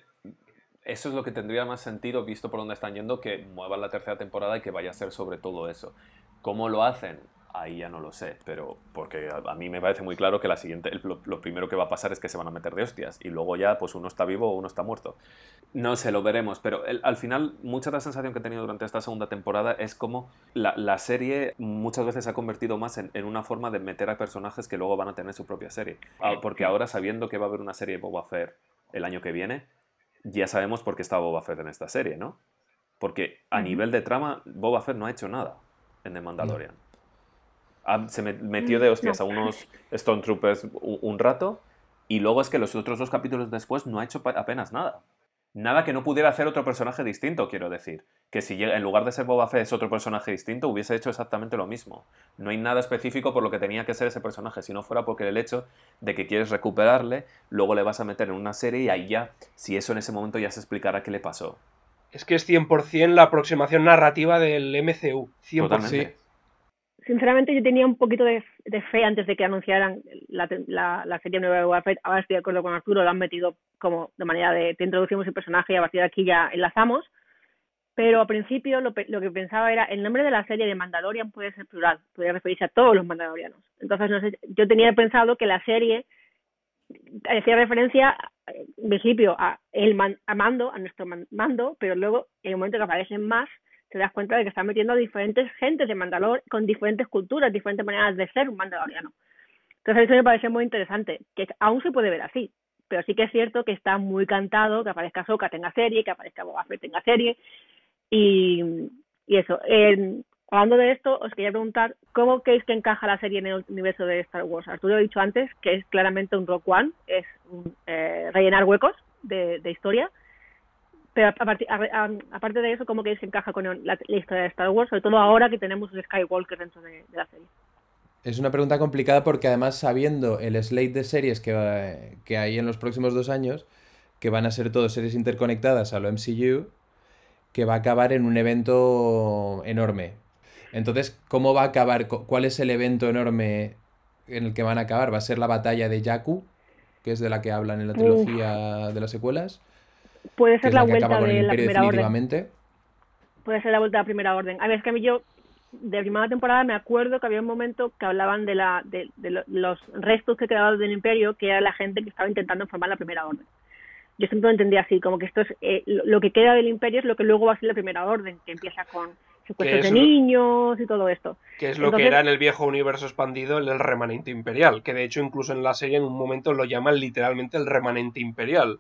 Speaker 3: eso es lo que tendría más sentido visto por dónde están yendo que muevan la tercera temporada y que vaya a ser sobre todo eso. ¿Cómo lo hacen? Ahí ya no lo sé, pero porque a, mí me parece muy claro que la siguiente, lo, lo, primero que va a pasar es que se van a meter de hostias y luego ya pues uno está vivo o uno está muerto. No sé, lo veremos, pero el, al final mucha de la sensación que he tenido durante esta segunda temporada es como la, la serie muchas veces se ha convertido más en, en, una forma de meter a personajes que luego van a tener su propia serie. Ah, porque ahora sabiendo que va a haber una serie de Boba Fett el año que viene, ya sabemos por qué está Boba Fett en esta serie, ¿no? Porque a nivel de trama, Boba Fett no ha hecho nada en The Mandalorian. No. Se metió de hostias no. a unos Stone Troopers un, un, rato y luego es que los otros dos capítulos después no ha hecho apenas nada. Nada que no pudiera hacer otro personaje distinto, quiero decir. Que si en lugar de ser Boba Fett es otro personaje distinto, hubiese hecho exactamente lo mismo. No hay nada específico por lo que tenía que ser ese personaje, si no fuera porque el hecho de que quieres recuperarle, luego le vas a meter en una serie y ahí ya, si eso en ese momento ya se explicará qué le pasó.
Speaker 2: Es que es 100% la aproximación narrativa del MCU. 100%.
Speaker 3: Totalmente.
Speaker 1: Sinceramente yo tenía un poquito de, fe antes de que anunciaran la, la, la serie nueva de Fett. Ahora estoy de acuerdo con Arturo, lo han metido como de manera de te introducimos el personaje y a partir de aquí ya enlazamos. Pero al principio lo, lo, que pensaba era el nombre de la serie de Mandalorian puede ser plural, puede referirse a todos los mandalorianos. Entonces, no sé, yo tenía pensado que la serie hacía referencia en principio a el man, a Mando, a nuestro mando, pero luego en el momento que aparecen más te das cuenta de que están metiendo a diferentes gentes de Mandalor con diferentes culturas, diferentes maneras de ser un mandaloriano. Entonces eso me parece muy interesante, que aún se puede ver así, pero sí que es cierto que está muy cantado que aparezca Soka tenga serie, que aparezca Boba Fett tenga serie, y, eso. Hablando de esto, os quería preguntar, ¿cómo creéis que encaja la serie en el universo de Star Wars? Arturo ha dicho antes que es claramente un Rock One, es eh, rellenar huecos de historia, pero aparte, aparte de eso, ¿cómo creéis que encaja con la, la, historia de Star Wars? Sobre todo ahora que tenemos un Skywalker dentro de, de, la serie.
Speaker 4: Es una pregunta complicada porque además sabiendo el slate de series que, que hay en los próximos dos años, que van a ser todas series interconectadas a lo MCU, que va a acabar en un evento enorme. Entonces, ¿cómo va a acabar? ¿Cuál es el evento enorme en el que van a acabar? ¿Va a ser la batalla de Jakku, que es de la que hablan en la trilogía Uf. de las secuelas?
Speaker 1: Puede ser la, la vuelta de la primera orden. Puede ser la vuelta de la primera orden. A ver, es que a mí yo, de primera temporada, me acuerdo que había un momento que hablaban de, la, de, de los restos que quedaban del imperio, que era la gente que estaba intentando formar la primera orden. Yo siempre lo entendía así, como que esto es eh, lo que queda del imperio es lo que luego va a ser la primera orden, que empieza con secuestros de niños y todo esto.
Speaker 2: Que es lo Entonces, que era en el viejo universo expandido el remanente imperial, que de hecho incluso en la serie en un momento lo llaman literalmente el remanente imperial.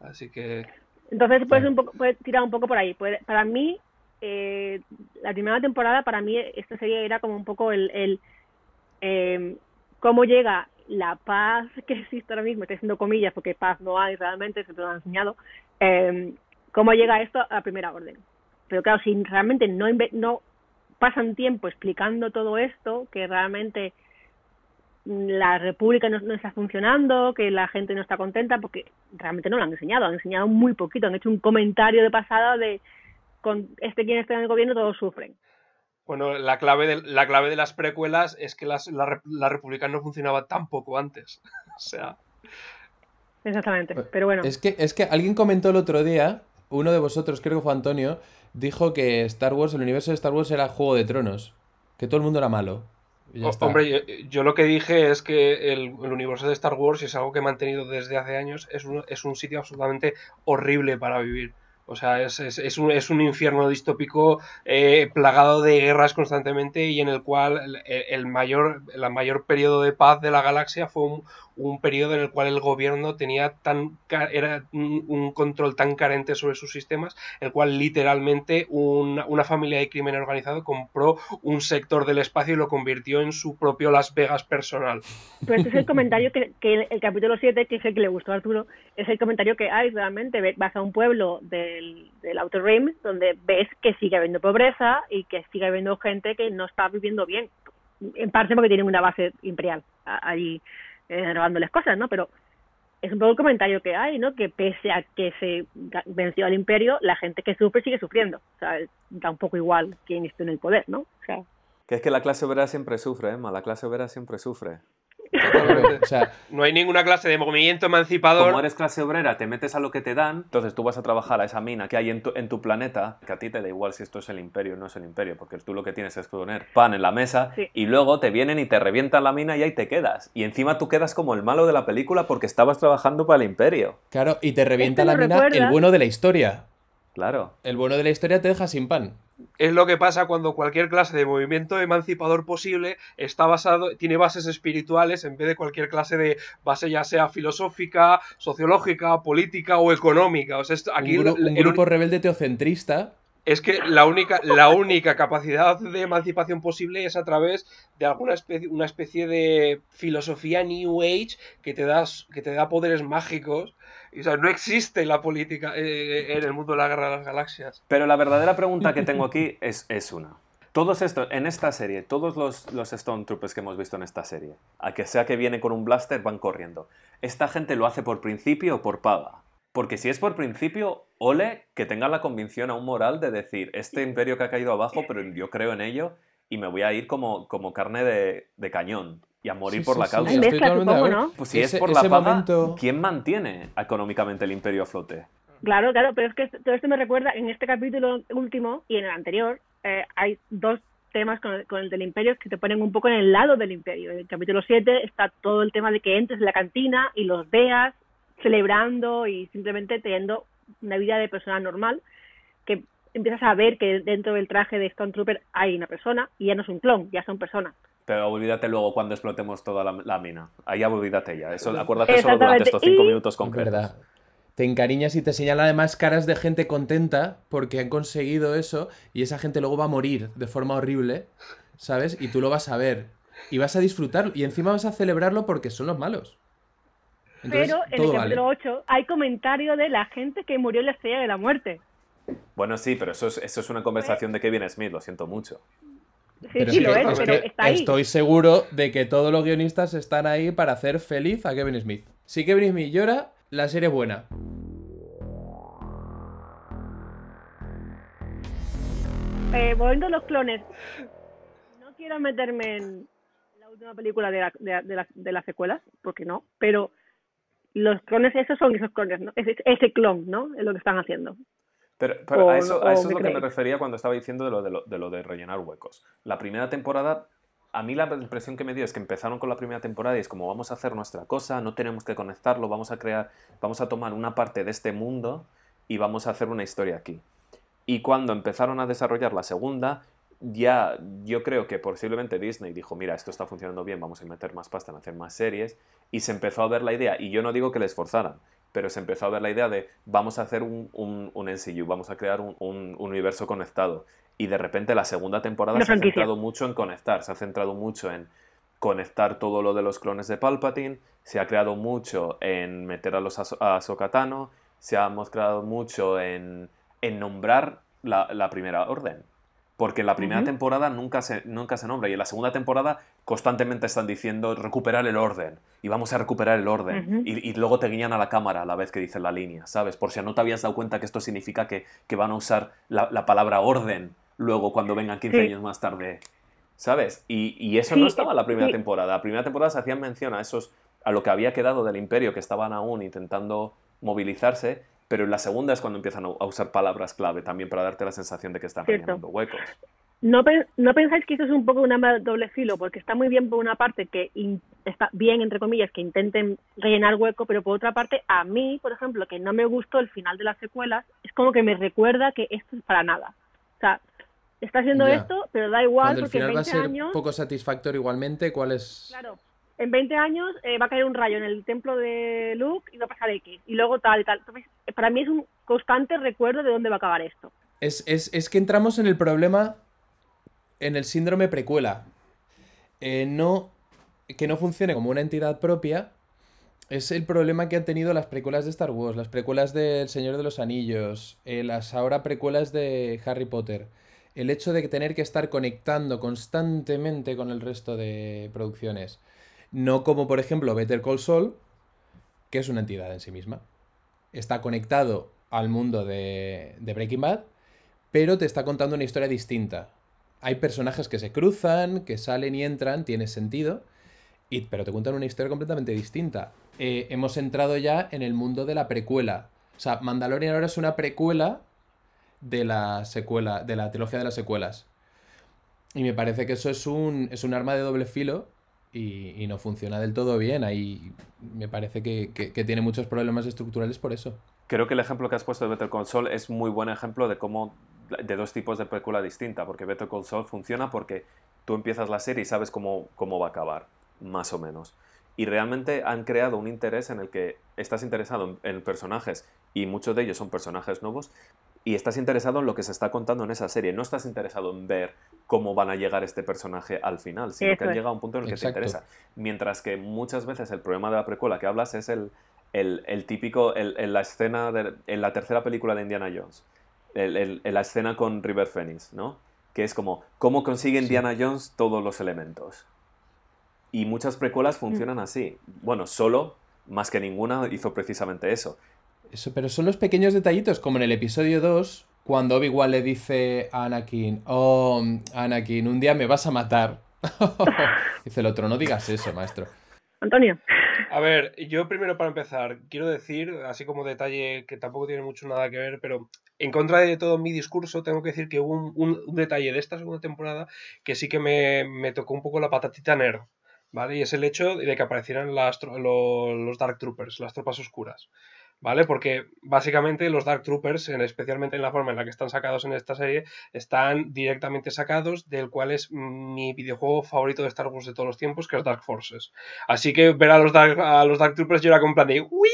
Speaker 2: Así que.
Speaker 1: Entonces puedes, un poco, puedes tirar un poco por ahí. Para mí, eh, la primera temporada, para mí, esta serie era como un poco el. el eh, cómo llega la paz que existe ahora mismo, estoy haciendo comillas porque paz no hay realmente, se lo han enseñado. Eh, cómo llega esto a la primera orden. Pero claro, si realmente no, no pasan tiempo explicando todo esto, que realmente la república no, no, está funcionando, que la gente no está contenta, porque realmente no lo han enseñado, han enseñado muy poquito, han hecho un comentario de pasada de con este quien está en el gobierno todos sufren.
Speaker 2: Bueno, la clave de, la clave de las precuelas es que las, la, la república no funcionaba tan poco antes. o sea.
Speaker 1: Exactamente, pero bueno.
Speaker 4: Es que, es que alguien comentó el otro día, uno de vosotros, creo que fue Antonio, dijo que Star Wars, el universo de Star Wars era Juego de Tronos, que todo el mundo era malo.
Speaker 2: Hombre, yo, yo, lo que dije es que el, el, universo de Star Wars, y es algo que he mantenido desde hace años, es un, es un sitio absolutamente horrible para vivir. O sea, es, es, es, un, es un infierno distópico eh, plagado de guerras constantemente y en el cual el, el, mayor, el mayor periodo de paz de la galaxia fue un, un periodo en el cual el gobierno tenía tan era un, control tan carente sobre sus sistemas, el cual literalmente una, una familia de crimen organizado compró un sector del espacio y lo convirtió en su propio Las Vegas personal.
Speaker 1: Pero este es el comentario que, que el capítulo 7, que es que le gustó a Arturo, es el comentario que hay realmente. Vas a un pueblo del, del Outer Rim donde ves que sigue habiendo pobreza y que sigue habiendo gente que no está viviendo bien. En parte porque tienen una base imperial allí eh, robándoles cosas, ¿no? Pero es un poco el comentario que hay, ¿no? Que pese a que se venció al imperio, la gente que sufre sigue sufriendo. O sea, da un poco igual quién esté en el poder, ¿no? O sea,
Speaker 3: Que es que la clase obrera siempre sufre, Emma. La clase obrera siempre sufre.
Speaker 4: Claro, o sea,
Speaker 2: No hay ninguna clase de movimiento emancipador.
Speaker 3: Como eres clase obrera, te metes a lo que te dan, entonces tú vas a trabajar a esa mina que hay en tu, en tu planeta, que a ti te da igual si esto es el imperio o no es el imperio, porque tú lo que tienes es poner pan en la mesa
Speaker 1: Sí.
Speaker 3: y luego te vienen y te revientan la mina y ahí te quedas. Y encima tú quedas como el malo de la película porque estabas trabajando para el imperio.
Speaker 4: claro, y te revienta la mina
Speaker 1: recuerda-
Speaker 4: el bueno de la historia.
Speaker 3: Claro.
Speaker 4: El bueno de la historia te deja sin pan.
Speaker 2: Es lo que pasa cuando cualquier clase de movimiento emancipador posible está basado, tiene bases espirituales en vez de cualquier clase de base ya sea filosófica, sociológica, política o económica. O sea, esto- aquí
Speaker 4: un, gru- grupo rebelde teocentrista.
Speaker 2: es que la única, la única capacidad de emancipación posible es a través de alguna especie, una especie de filosofía New Age que te, das, que te da poderes mágicos. O sea, no existe la política eh, en el mundo de la guerra de las galaxias.
Speaker 3: Pero la verdadera pregunta que tengo aquí es, es una. Todos estos, en esta serie, todos los, los Stormtroopers que hemos visto en esta serie, a que sea que viene con un blaster, van corriendo. ¿Esta gente lo hace por principio o por paga? Porque si es por principio, ole que tengan la convicción aún moral de decir, este imperio que ha caído abajo, pero yo creo en ello y me voy a ir como, como carne de cañón y a morir
Speaker 4: Sí,
Speaker 3: por
Speaker 4: sí,
Speaker 3: la
Speaker 4: sí,
Speaker 3: causa.
Speaker 1: Hay
Speaker 4: estoy.
Speaker 3: Pues si es por la
Speaker 4: momento-
Speaker 3: ¿quién mantiene económicamente el imperio a flote?
Speaker 1: Claro, claro, pero es que todo esto me recuerda, en este capítulo último y en el anterior, eh, hay dos temas con el, con el del imperio que te ponen un poco en el lado del imperio. En el capítulo 7 está todo el tema de que entres en la cantina y los veas celebrando y simplemente teniendo una vida de persona normal, que empiezas a ver que dentro del traje de Stone Trooper hay una persona y ya no es un clon, ya son personas.
Speaker 3: Pero olvídate luego cuando explotemos toda la, la mina. Ahí olvídate ya. Eso, acuérdate solo durante estos cinco
Speaker 1: Y-
Speaker 3: minutos concretos.
Speaker 4: verdad. Te encariñas y te señala además caras de gente contenta porque han conseguido eso y esa gente luego va a morir de forma horrible, ¿sabes? Y tú lo vas a ver y vas a disfrutarlo y encima vas a celebrarlo porque son los malos. Entonces,
Speaker 1: pero en el
Speaker 4: todo vale.
Speaker 1: capítulo 8 hay comentario de la gente que murió en la estrella de la muerte.
Speaker 3: Bueno, sí, pero eso es, eso es una conversación de Kevin Smith, lo siento mucho.
Speaker 1: Sí,
Speaker 4: Pero
Speaker 1: sí
Speaker 4: es
Speaker 1: lo
Speaker 4: que-
Speaker 1: es,
Speaker 4: es
Speaker 1: pero
Speaker 4: que
Speaker 1: está ahí.
Speaker 4: estoy seguro de que todos los guionistas están ahí para hacer feliz a Kevin Smith. Si Kevin Smith llora, la serie es buena.
Speaker 1: Eh, volviendo a los clones, no quiero meterme en la última película de, la- de, la- de, la- de las secuelas, porque no, pero los clones esos son esos clones, ¿no? Ese, ese clon, ¿no? Es lo que están haciendo.
Speaker 3: Pero, pero
Speaker 1: O-
Speaker 3: a eso, a eso es
Speaker 1: ¿qué
Speaker 3: lo que me refería cuando estaba diciendo de lo de, lo, de lo de rellenar huecos. La primera temporada, a mí la impresión que me dio es que empezaron con la primera temporada y es como vamos a hacer nuestra cosa, no tenemos que conectarlo, vamos a crear, vamos a tomar una parte de este mundo y vamos a hacer una historia aquí. Y cuando empezaron a desarrollar la segunda, ya yo creo que posiblemente Disney dijo, mira, esto está funcionando bien, vamos a meter más pasta en hacer más series, y se empezó a ver la idea, y yo no digo que les forzaran, pero se empezó a ver la idea de vamos a hacer un, un, un NCU, vamos a crear un, un universo conectado. Y de repente la segunda temporada
Speaker 1: Una
Speaker 3: se ha centrado mucho en conectar, se ha centrado mucho en conectar todo lo de los clones de Palpatine, se ha creado mucho en meter a los a Ahsoka Tano, se ha mostrado mucho en, en nombrar la, la primera orden. Porque en la primera temporada nunca se, nunca se nombra y en la segunda temporada constantemente están diciendo recuperar el orden y vamos a recuperar el orden y, y luego te guiñan a la cámara a la vez que dicen la línea, ¿sabes? Por si no te habías dado cuenta que esto significa que, que van a usar la, la palabra orden luego cuando vengan 15
Speaker 1: Sí.
Speaker 3: años más tarde, ¿sabes? Y, y eso
Speaker 1: Sí,
Speaker 3: no estaba en la primera
Speaker 1: sí.
Speaker 3: temporada. La primera temporada se hacían mención a esos, a lo que había quedado del imperio que estaban aún intentando movilizarse, pero en la segunda es cuando empiezan a usar palabras clave también para darte la sensación de que están
Speaker 1: Cierto.
Speaker 3: rellenando huecos.
Speaker 1: ¿No, ¿No pensáis que eso es un poco un arma de doble filo? Porque está muy bien por una parte que in- está bien, entre comillas, que intenten rellenar hueco, pero por otra parte, a mí, por ejemplo, que no me gustó el final de las secuelas, es como que me recuerda que esto es para nada. O sea, está haciendo
Speaker 4: Ya.
Speaker 1: esto, pero da igual
Speaker 4: Cuando el
Speaker 1: porque en
Speaker 4: final va a
Speaker 1: 20
Speaker 4: ser
Speaker 1: años...
Speaker 4: poco satisfactorio igualmente, ¿cuál es...?
Speaker 1: Claro, en 20 años eh, va a caer un rayo en el templo de Luke y va a pasar X, y luego tal y tal. Para mí es un constante recuerdo de dónde va a acabar esto.
Speaker 4: Es, es, es que entramos en el problema, en el síndrome precuela. Eh, no, que no funcione como una entidad propia es el problema que han tenido las precuelas de Star Wars, las precuelas de El Señor de los Anillos, eh, las ahora precuelas de Harry Potter. El hecho de tener que estar conectando constantemente con el resto de producciones. No como, por ejemplo, Better Call Saul, que es una entidad en sí misma. Está conectado al mundo de, Breaking Bad, pero te está contando una historia distinta. Hay personajes que se cruzan, que salen y entran, tiene sentido, y, pero te cuentan una historia completamente distinta. Eh, hemos entrado ya en el mundo de la precuela. O sea, Mandalorian ahora es una precuela de la secuela, de la trilogía de las secuelas. Y me parece que eso es un, es un arma de doble filo y, y no funciona del todo bien. Ahí me parece que, que- que tiene muchos problemas estructurales por eso.
Speaker 3: Creo que el ejemplo que has puesto de Better Call es muy buen ejemplo de cómo de dos tipos de película distinta, porque Better Call funciona porque tú empiezas la serie y sabes cómo, cómo va a acabar, más o menos. Y realmente han creado un interés en el que estás interesado en personajes y muchos de ellos son personajes nuevos y estás interesado en lo que se está contando en esa serie. No estás interesado en ver cómo van a llegar este personaje al final, sino
Speaker 1: Eso
Speaker 3: que han
Speaker 1: es.
Speaker 3: llegado a un punto en el que
Speaker 4: Exacto.
Speaker 3: te interesa. Mientras que muchas veces el problema de la precuela que hablas es el, el, el típico, el, el- la escena, de, en la tercera película de Indiana Jones, el- el- el- la escena con River Phoenix, ¿no? Que es como, ¿cómo consigue Indiana Jones todos los elementos? Y muchas precuelas funcionan así. Bueno, solo, más que ninguna, hizo precisamente eso.
Speaker 4: Eso, pero son los pequeños detallitos, como en el episodio 2, cuando Obi-Wan le dice a Anakin, oh, Anakin, un día me vas a matar. dice el otro, no digas eso, maestro.
Speaker 1: Antonio.
Speaker 2: A ver, yo primero para empezar, quiero decir, así como detalle que tampoco tiene mucho nada que ver, pero en contra de todo mi discurso, tengo que decir que hubo un, un- un detalle de esta segunda temporada que sí que me, me tocó un poco la patatita nerd, ¿vale? Y es el hecho de que aparecieran las, tro- lo- los Dark Troopers, las tropas oscuras. ¿Vale? Porque básicamente los Dark Troopers, en- especialmente en la forma en la que están sacados en esta serie, están directamente sacados del cual es mi videojuego favorito de Star Wars de todos los tiempos, que es Dark Forces. Así que ver a los Dark, a los Dark Troopers yo era como en plan de "Uii".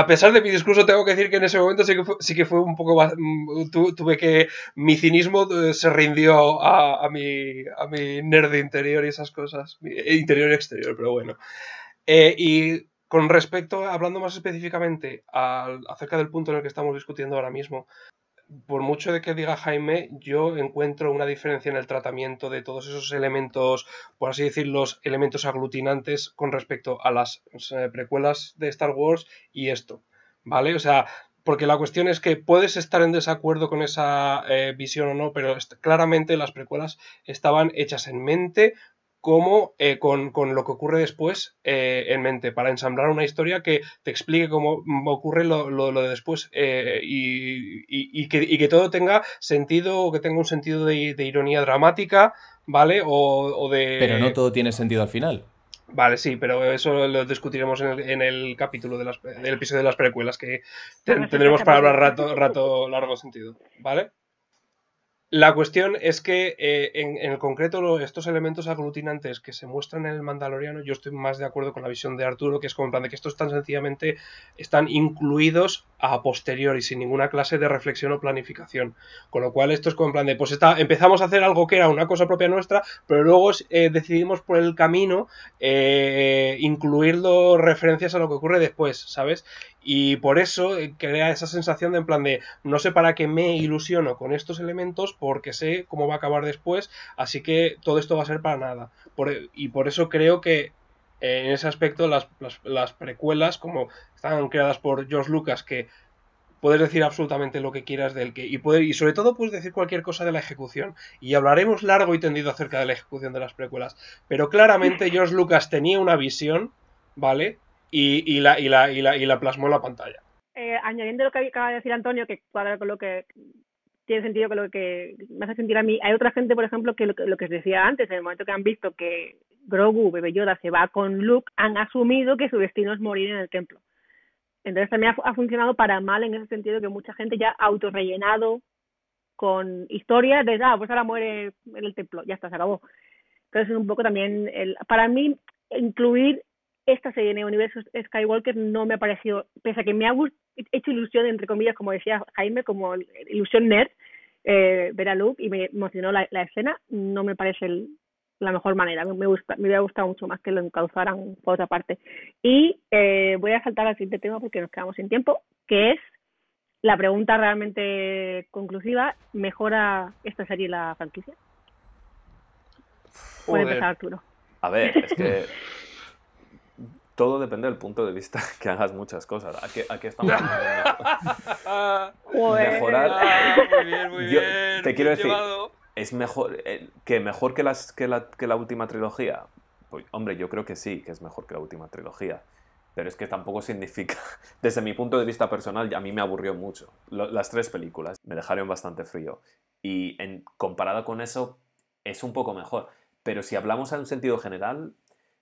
Speaker 2: A pesar de mi discurso, tengo que decir que en ese momento sí que fue, sí que fue un poco... mm, tu- tuve que... Mi cinismo eh, se rindió a, a mi, a mi nerd interior y esas cosas. Interior y exterior, pero bueno. Eh, y con respecto, hablando más específicamente al- acerca del punto en el que estamos discutiendo ahora mismo, por mucho de que diga Jaime, yo encuentro una diferencia en el tratamiento de todos esos elementos, por así decirlo, elementos aglutinantes con respecto a las eh, precuelas de Star Wars y esto, ¿vale? O sea, porque la cuestión es que puedes estar en desacuerdo con esa eh, visión o no, pero claramente las precuelas estaban hechas en mente como eh, con, con lo que ocurre después eh, en mente, para ensamblar una historia que te explique cómo mm, ocurre lo, lo- lo de después eh, y, y- y que, y que todo tenga sentido, o que tenga un sentido de, de ironía dramática, ¿vale? O, o de...
Speaker 4: Pero no todo tiene sentido al final.
Speaker 2: Vale, sí, pero eso lo discutiremos en el, en el capítulo de las, del episodio de las precuelas, que ten- tendremos para hablar rato, rato largo sentido, ¿vale? La cuestión es que eh, en, el concreto estos elementos aglutinantes que se muestran en el Mandaloriano, yo estoy más de acuerdo con la visión de Arturo, que es como en plan de que estos tan sencillamente están incluidos a posteriori, sin ninguna clase de reflexión o planificación. Con lo cual esto es como en plan de, pues está, empezamos a hacer algo que era una cosa propia nuestra, pero luego eh, decidimos por el camino eh, incluirlo referencias a lo que ocurre después, ¿sabes? Y por eso eh, crea esa sensación de en plan de no sé para qué me ilusiono con estos elementos porque sé cómo va a acabar después, así que todo esto va a ser para nada. Por- y por eso creo que eh, en ese aspecto las, las- las precuelas, como están creadas por George Lucas, que puedes decir absolutamente lo que quieras del que y, poder, y sobre todo puedes decir cualquier cosa de la ejecución y hablaremos largo y tendido acerca de la ejecución de las precuelas pero claramente George Lucas tenía una visión vale y, y la, y, la, y, la, y la plasmó en la pantalla
Speaker 1: Eh, añadiendo lo que acaba de decir Antonio, que cuadra con lo que tiene sentido con lo que me hace sentir a mí. Hay otra gente, por ejemplo, que lo, lo que os decía antes, en el momento que han visto que Grogu, Bebe Yoda, se va con Luke, han asumido que su destino es morir en el templo. Entonces también ha, funcionado para mal en ese sentido que mucha gente ya ha autorrellenado con historias de, ah, pues ahora muere en el templo, ya está, se acabó. Entonces es un poco también, el, para mí, incluir esta serie en el universo Skywalker no me ha parecido, pese a que me ha hecho ilusión, entre comillas, como decía Jaime, como ilusión nerd, eh, ver a Luke y me emocionó la, la escena, no me parece el, la mejor manera. Me, gusta, me hubiera gustado mucho más que lo encauzaran por otra parte. Y eh, voy a saltar al siguiente tema porque nos quedamos sin tiempo, que es la pregunta realmente conclusiva. ¿Mejora esta serie la franquicia? Puede empezar Arturo.
Speaker 3: A ver, es que todo depende del punto de vista que hagas muchas cosas. Aquí, aquí estamos
Speaker 2: mejorar. Ah, muy bien, muy bien.
Speaker 3: Te quiero decir, ¿Es mejor eh, que mejor que, las, que, la, que la última trilogía? Pues, hombre, yo creo que sí, que es mejor que la última trilogía. Pero es que tampoco significa, desde mi punto de vista personal, a mí me aburrió mucho. las tres películas me dejaron bastante frío. Y en, comparada con eso, es un poco mejor. Pero si hablamos en un sentido general,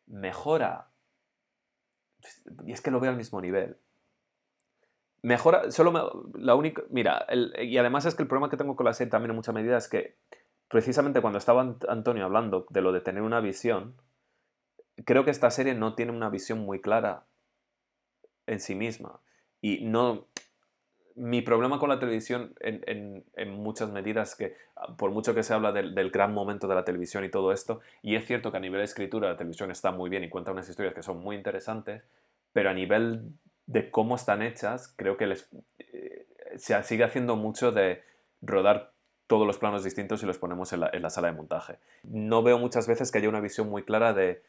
Speaker 3: mejora. Y es que lo veo al mismo nivel. Mejora, solo la única. Mira, y además es que el problema que tengo con la serie también en mucha medida es que precisamente cuando estaba Antonio hablando de lo de tener una visión, creo que esta serie no tiene una visión muy clara en sí misma. Y no. Mi problema con la televisión en, muchas medidas que, por mucho que se habla del, gran momento de la televisión y todo esto, y es cierto que a nivel de escritura la televisión está muy bien y cuenta unas historias que son muy interesantes, pero a nivel de cómo están hechas, creo que les, eh, se sigue haciendo mucho de rodar todos los planos distintos y los ponemos en la, sala de montaje. No veo muchas veces que haya una visión muy clara de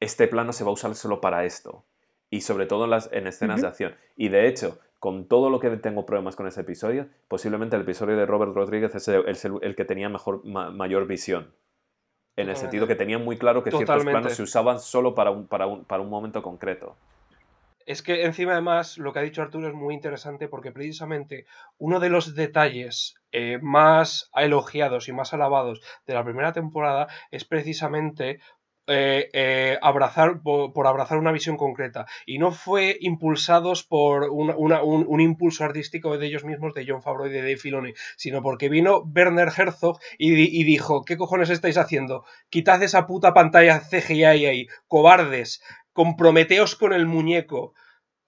Speaker 3: este plano se va a usar solo para esto. Y sobre todo en, las, en escenas de acción. Y de hecho, con todo lo que tengo problemas con ese episodio, posiblemente el episodio de Robert Rodríguez es el, que tenía mejor, mayor visión. En el sentido que tenía muy claro que ciertos planos se usaban solo para un, para un, para un momento concreto.
Speaker 2: Es que encima además lo que ha dicho Arturo es muy interesante porque precisamente uno de los detalles eh, más elogiados y más alabados de la primera temporada es precisamente eh, eh, abrazar por, abrazar una visión concreta y no fue impulsados por un, impulso artístico de ellos mismos de John Favreau y de Dave Filoni sino porque vino Werner Herzog y, y dijo ¿qué cojones estáis haciendo? quitad esa puta pantalla CGI ahí cobardes comprometeos con el muñeco.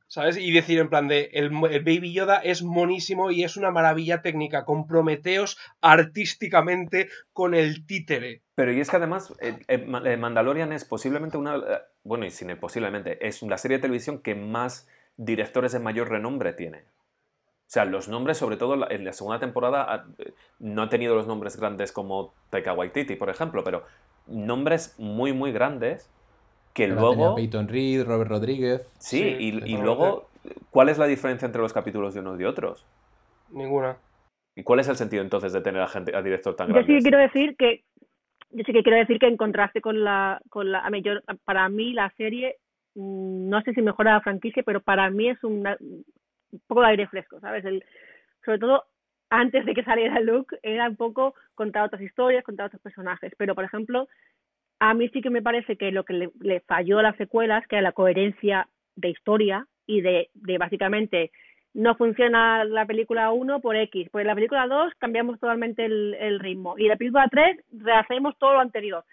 Speaker 2: ¿Sabes? Y decir en plan de, el, Baby Yoda es monísimo y es una maravilla técnica, comprometeos artísticamente con el títere.
Speaker 3: Pero y es que además, eh, eh, Mandalorian es posiblemente una, eh, bueno, y sin posiblemente, es la serie de televisión que más directores de mayor renombre tiene. O sea, los nombres, sobre todo en la segunda temporada, no ha tenido los nombres grandes como Taika Waititi, por ejemplo, pero nombres muy, muy grandes que luego...
Speaker 4: Peyton Reed, Robert Rodríguez.
Speaker 3: Sí, y, luego, ¿cuál es la diferencia entre los capítulos de unos y otros?
Speaker 2: Ninguna.
Speaker 3: ¿Y cuál es el sentido entonces de tener a gente, a director tan grande?
Speaker 1: Yo sí quiero decir que yo sí que quiero decir que en contraste con la con la para mí la serie mm, no sé si mejora la franquicia, pero para mí es un poco de aire fresco, ¿sabes? El, sobre todo antes de que saliera Luke era un poco contar otras historias, contar otros personajes, pero por ejemplo a mí sí que me parece que lo que le, falló a las secuelas, que era la coherencia de historia y de, de básicamente no funciona la película 1 por X, pues la película 2 cambiamos totalmente el, el ritmo y la película 3 rehacemos todo lo anterior.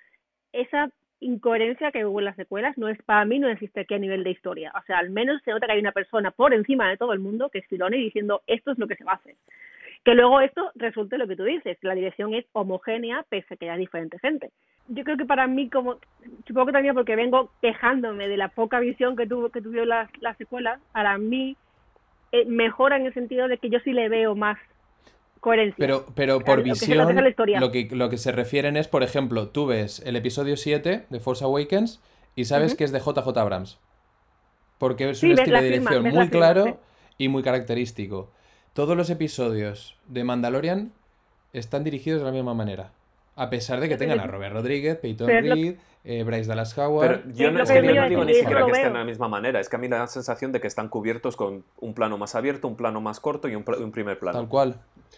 Speaker 1: Esa incoherencia que hubo en las secuelas no es para mí no existe aquí a nivel de historia. O sea, al menos se nota que hay una persona por encima de todo el mundo que es Filoni diciendo esto es lo que se va a hacer. Que luego esto resulte lo que tú dices, que la dirección es homogénea pese a que haya diferente gente. Yo creo que para mí, como supongo que también porque vengo quejándome de la poca visión que tuvo que tuvieron las, las secuelas, para mí eh, mejora en el sentido de que yo sí le veo más coherencia.
Speaker 4: Pero, pero por visión, lo que, lo que se refieren es, por ejemplo, tú ves el episodio 7 de Force Awakens y sabes que es de JJ Abrams. Porque es un estilo de dirección muy claro y muy característico todos los episodios de Mandalorian están dirigidos de la misma manera. A pesar de que tengan a Robert Rodríguez, Peyton Reed, eh, Bryce Dallas Howard.
Speaker 3: Pero yo no, es que no digo ni siquiera que estén de la misma manera. Es que a mí me da la sensación de que están cubiertos con un plano más abierto, un plano más corto y un, primer plano.
Speaker 4: Tal cual.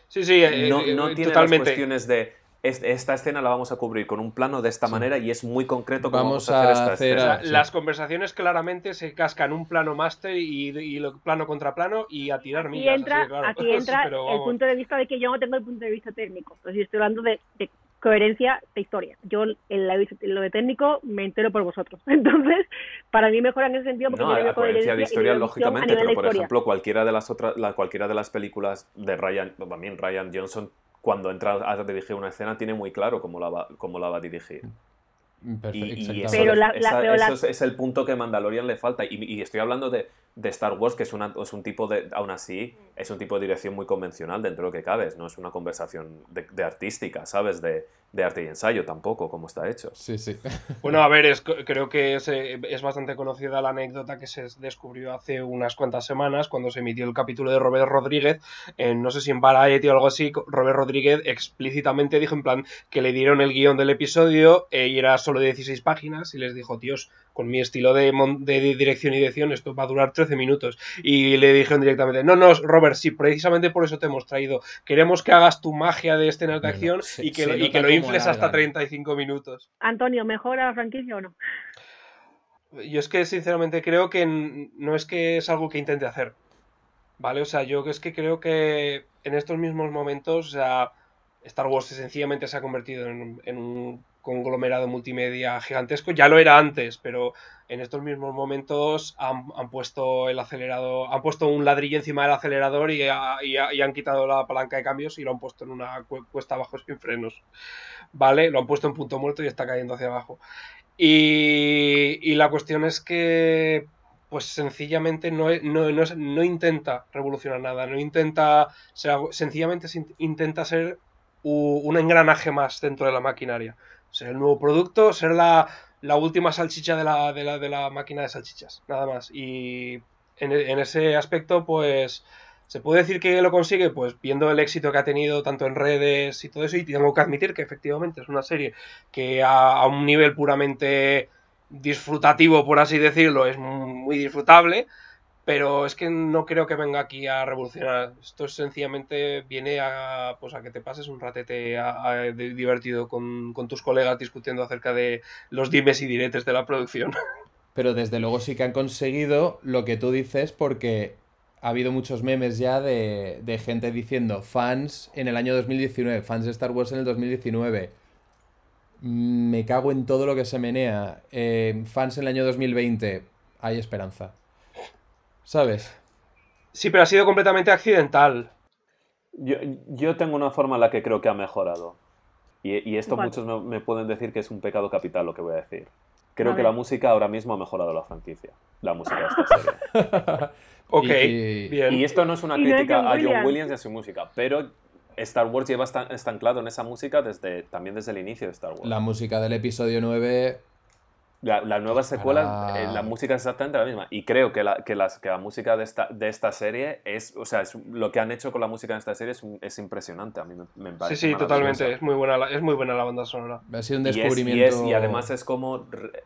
Speaker 2: Sí, sí,
Speaker 3: eh, no, eh, no tiene las cuestiones de esta escena la vamos a cubrir con un plano de esta manera y es muy concreto cómo vamos, a hacer esta escena.
Speaker 2: Las conversaciones claramente se cascan un plano máster y, y plano contra plano y a tirar millas.
Speaker 1: Entra, Aquí entra el punto de vista de que yo no tengo el punto de vista técnico. Entonces, estoy hablando de, coherencia de historia. Yo en, la- en lo de técnico me entero por vosotros. Entonces, para mí mejora en ese sentido porque
Speaker 3: No, la coherencia de historia, lógicamente, pero por
Speaker 1: historia.
Speaker 3: ejemplo, cualquiera de las otras, la, cualquiera de las películas de Ryan, también Ryan Johnson, cuando entra a dirigir una escena, tiene muy claro cómo la va, cómo la va a dirigir.
Speaker 4: Perfecto,
Speaker 3: Y, eso,
Speaker 1: Pero
Speaker 3: le-
Speaker 1: la- la-
Speaker 3: esa-
Speaker 1: pero
Speaker 3: eso
Speaker 1: la-
Speaker 3: es, es el punto que Mandalorian le falta. Y, y estoy hablando de, de Star Wars, que es, una, es un tipo de, aún así, es un tipo de dirección muy convencional dentro de lo que cabe. No es una conversación de, de artística, ¿sabes? De, de arte y ensayo tampoco, como está hecho.
Speaker 4: Sí, sí.
Speaker 2: Bueno, a ver, es- creo que es, eh, es bastante conocida la anécdota que se descubrió hace unas cuantas semanas cuando se emitió el capítulo de Robert Rodríguez, en, no sé si en Variety o algo así, Robert Rodríguez explícitamente dijo en plan que le dieron el guion del episodio eh, y era solo de 16 páginas y les dijo, tíos, con mi estilo de, mon- de dirección y edición esto va a durar 13 minutos. Y le dijeron directamente, no, no, Robert, sí, precisamente por eso te hemos traído. Queremos que hagas tu magia de escenas de
Speaker 4: Bueno,
Speaker 2: acción
Speaker 4: se-
Speaker 2: y que, y que lo infles hasta
Speaker 4: alargan.
Speaker 2: 35 minutos.
Speaker 1: Antonio, ¿mejora la franquicia o no?
Speaker 2: Yo es que sinceramente creo que no es que es algo que intente hacer. ¿Vale? O sea, yo es que creo que en estos mismos momentos, o sea, Star Wars sencillamente se ha convertido en, en un conglomerado multimedia gigantesco. Ya lo era antes, pero en estos mismos momentos han, han puesto el han puesto un ladrillo encima del acelerador y, y ha- y han quitado la palanca de cambios y lo han puesto en una cu- cuesta abajo sin frenos. ¿Vale? Lo han puesto en punto muerto y está cayendo hacia abajo. Y, y la cuestión es que, pues sencillamente no, no, no, intenta revolucionar nada, no intenta sencillamente se in- intenta ser un engranaje más dentro de la maquinaria. Ser el nuevo producto, ser la, la última salchicha de la, de, la, de la máquina de salchichas, nada más. Y en, en ese aspecto, pues ¿Se puede decir que lo consigue? Pues viendo el éxito que ha tenido tanto en redes y todo eso, y tengo que admitir que efectivamente es una serie que a, a un nivel puramente disfrutativo, por así decirlo, es muy disfrutable, pero es que no creo que venga aquí a revolucionar. Esto es sencillamente viene a, pues a que te pases un ratete divertido con, con tus colegas discutiendo acerca de los dimes y diretes de la producción.
Speaker 4: Pero desde luego sí que han conseguido lo que tú dices porque ha habido muchos memes ya de, de gente diciendo fans en el año 2019, fans de Star Wars en el 2019. Mm, Me cago en todo lo que se menea. Eh, fans en el año 2020. Hay esperanza. ¿Sabes?
Speaker 2: Sí, pero ha sido completamente accidental.
Speaker 3: Yo, yo tengo una forma en la que creo que ha mejorado. Y, y esto
Speaker 1: ¿Cuál?
Speaker 3: muchos me, me pueden decir que es un pecado capital lo que voy a decir. Creo
Speaker 1: A
Speaker 3: que la música ahora mismo ha mejorado la franquicia. La música de esta serie.
Speaker 2: Ok,
Speaker 4: Y-
Speaker 2: bien.
Speaker 3: Y esto no es una
Speaker 1: no
Speaker 3: crítica a John
Speaker 1: Williams.
Speaker 3: Williams y a su música, pero Star Wars lleva estan- estancado en esa música desde, también desde el inicio de Star Wars.
Speaker 4: La música del episodio 9.
Speaker 3: La, la nueva secuela,
Speaker 4: Para-
Speaker 3: eh, la música es exactamente la misma. Y creo que la, que las, que la música de esta, de esta serie es, o sea, es, lo que han hecho con la música de esta serie es, impresionante. A mí me, me
Speaker 2: Sí,
Speaker 3: parece
Speaker 2: sí, totalmente. Es muy buena la, es muy buena la banda sonora.
Speaker 4: Ha sido un
Speaker 3: Y es- y,
Speaker 4: descubrimiento.
Speaker 3: es- y además es como re-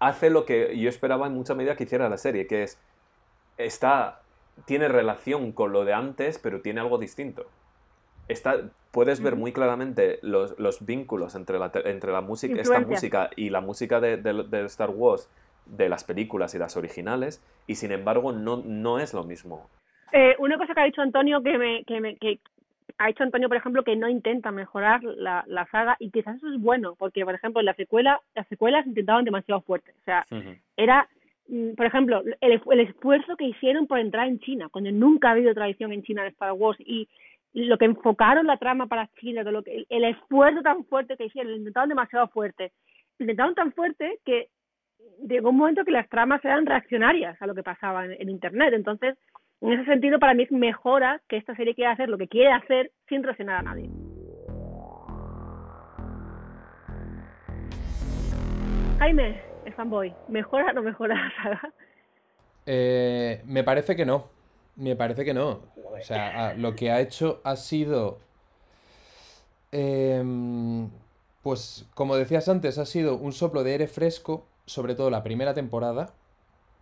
Speaker 3: hace lo que yo esperaba en mucha medida que hiciera la serie, que es está tiene relación con lo de antes, pero tiene algo distinto. Está, puedes ver muy claramente los, los vínculos entre la, entre la música, esta música y la música de, de- de Star Wars, de las películas y las originales, y sin embargo no, no es lo mismo.
Speaker 1: Eh, una cosa que ha dicho Antonio que me, que me que ha dicho Antonio, por ejemplo, que no intenta mejorar la, la saga y quizás eso es bueno, porque por ejemplo en la secuela, las secuelas intentaban demasiado fuerte, o sea, era mm, por ejemplo, el, el esfuerzo que hicieron por entrar en China, cuando nunca ha habido tradición en China de Star Wars y lo que enfocaron la trama para China, lo que, el esfuerzo tan fuerte que hicieron, lo intentaron demasiado fuerte, lo intentaron tan fuerte que llegó un momento que las tramas eran reaccionarias a lo que pasaba en, internet, entonces en ese sentido para mí es mejora que esta serie quiera hacer lo que quiere hacer sin presionar a nadie. Jaime, el fanboy, ¿mejora o no mejora la saga?
Speaker 4: Eh, me parece que no. Me parece que no. O sea, lo que ha hecho ha sido. em, pues, como decías antes, ha sido un soplo de aire fresco, sobre todo la primera temporada.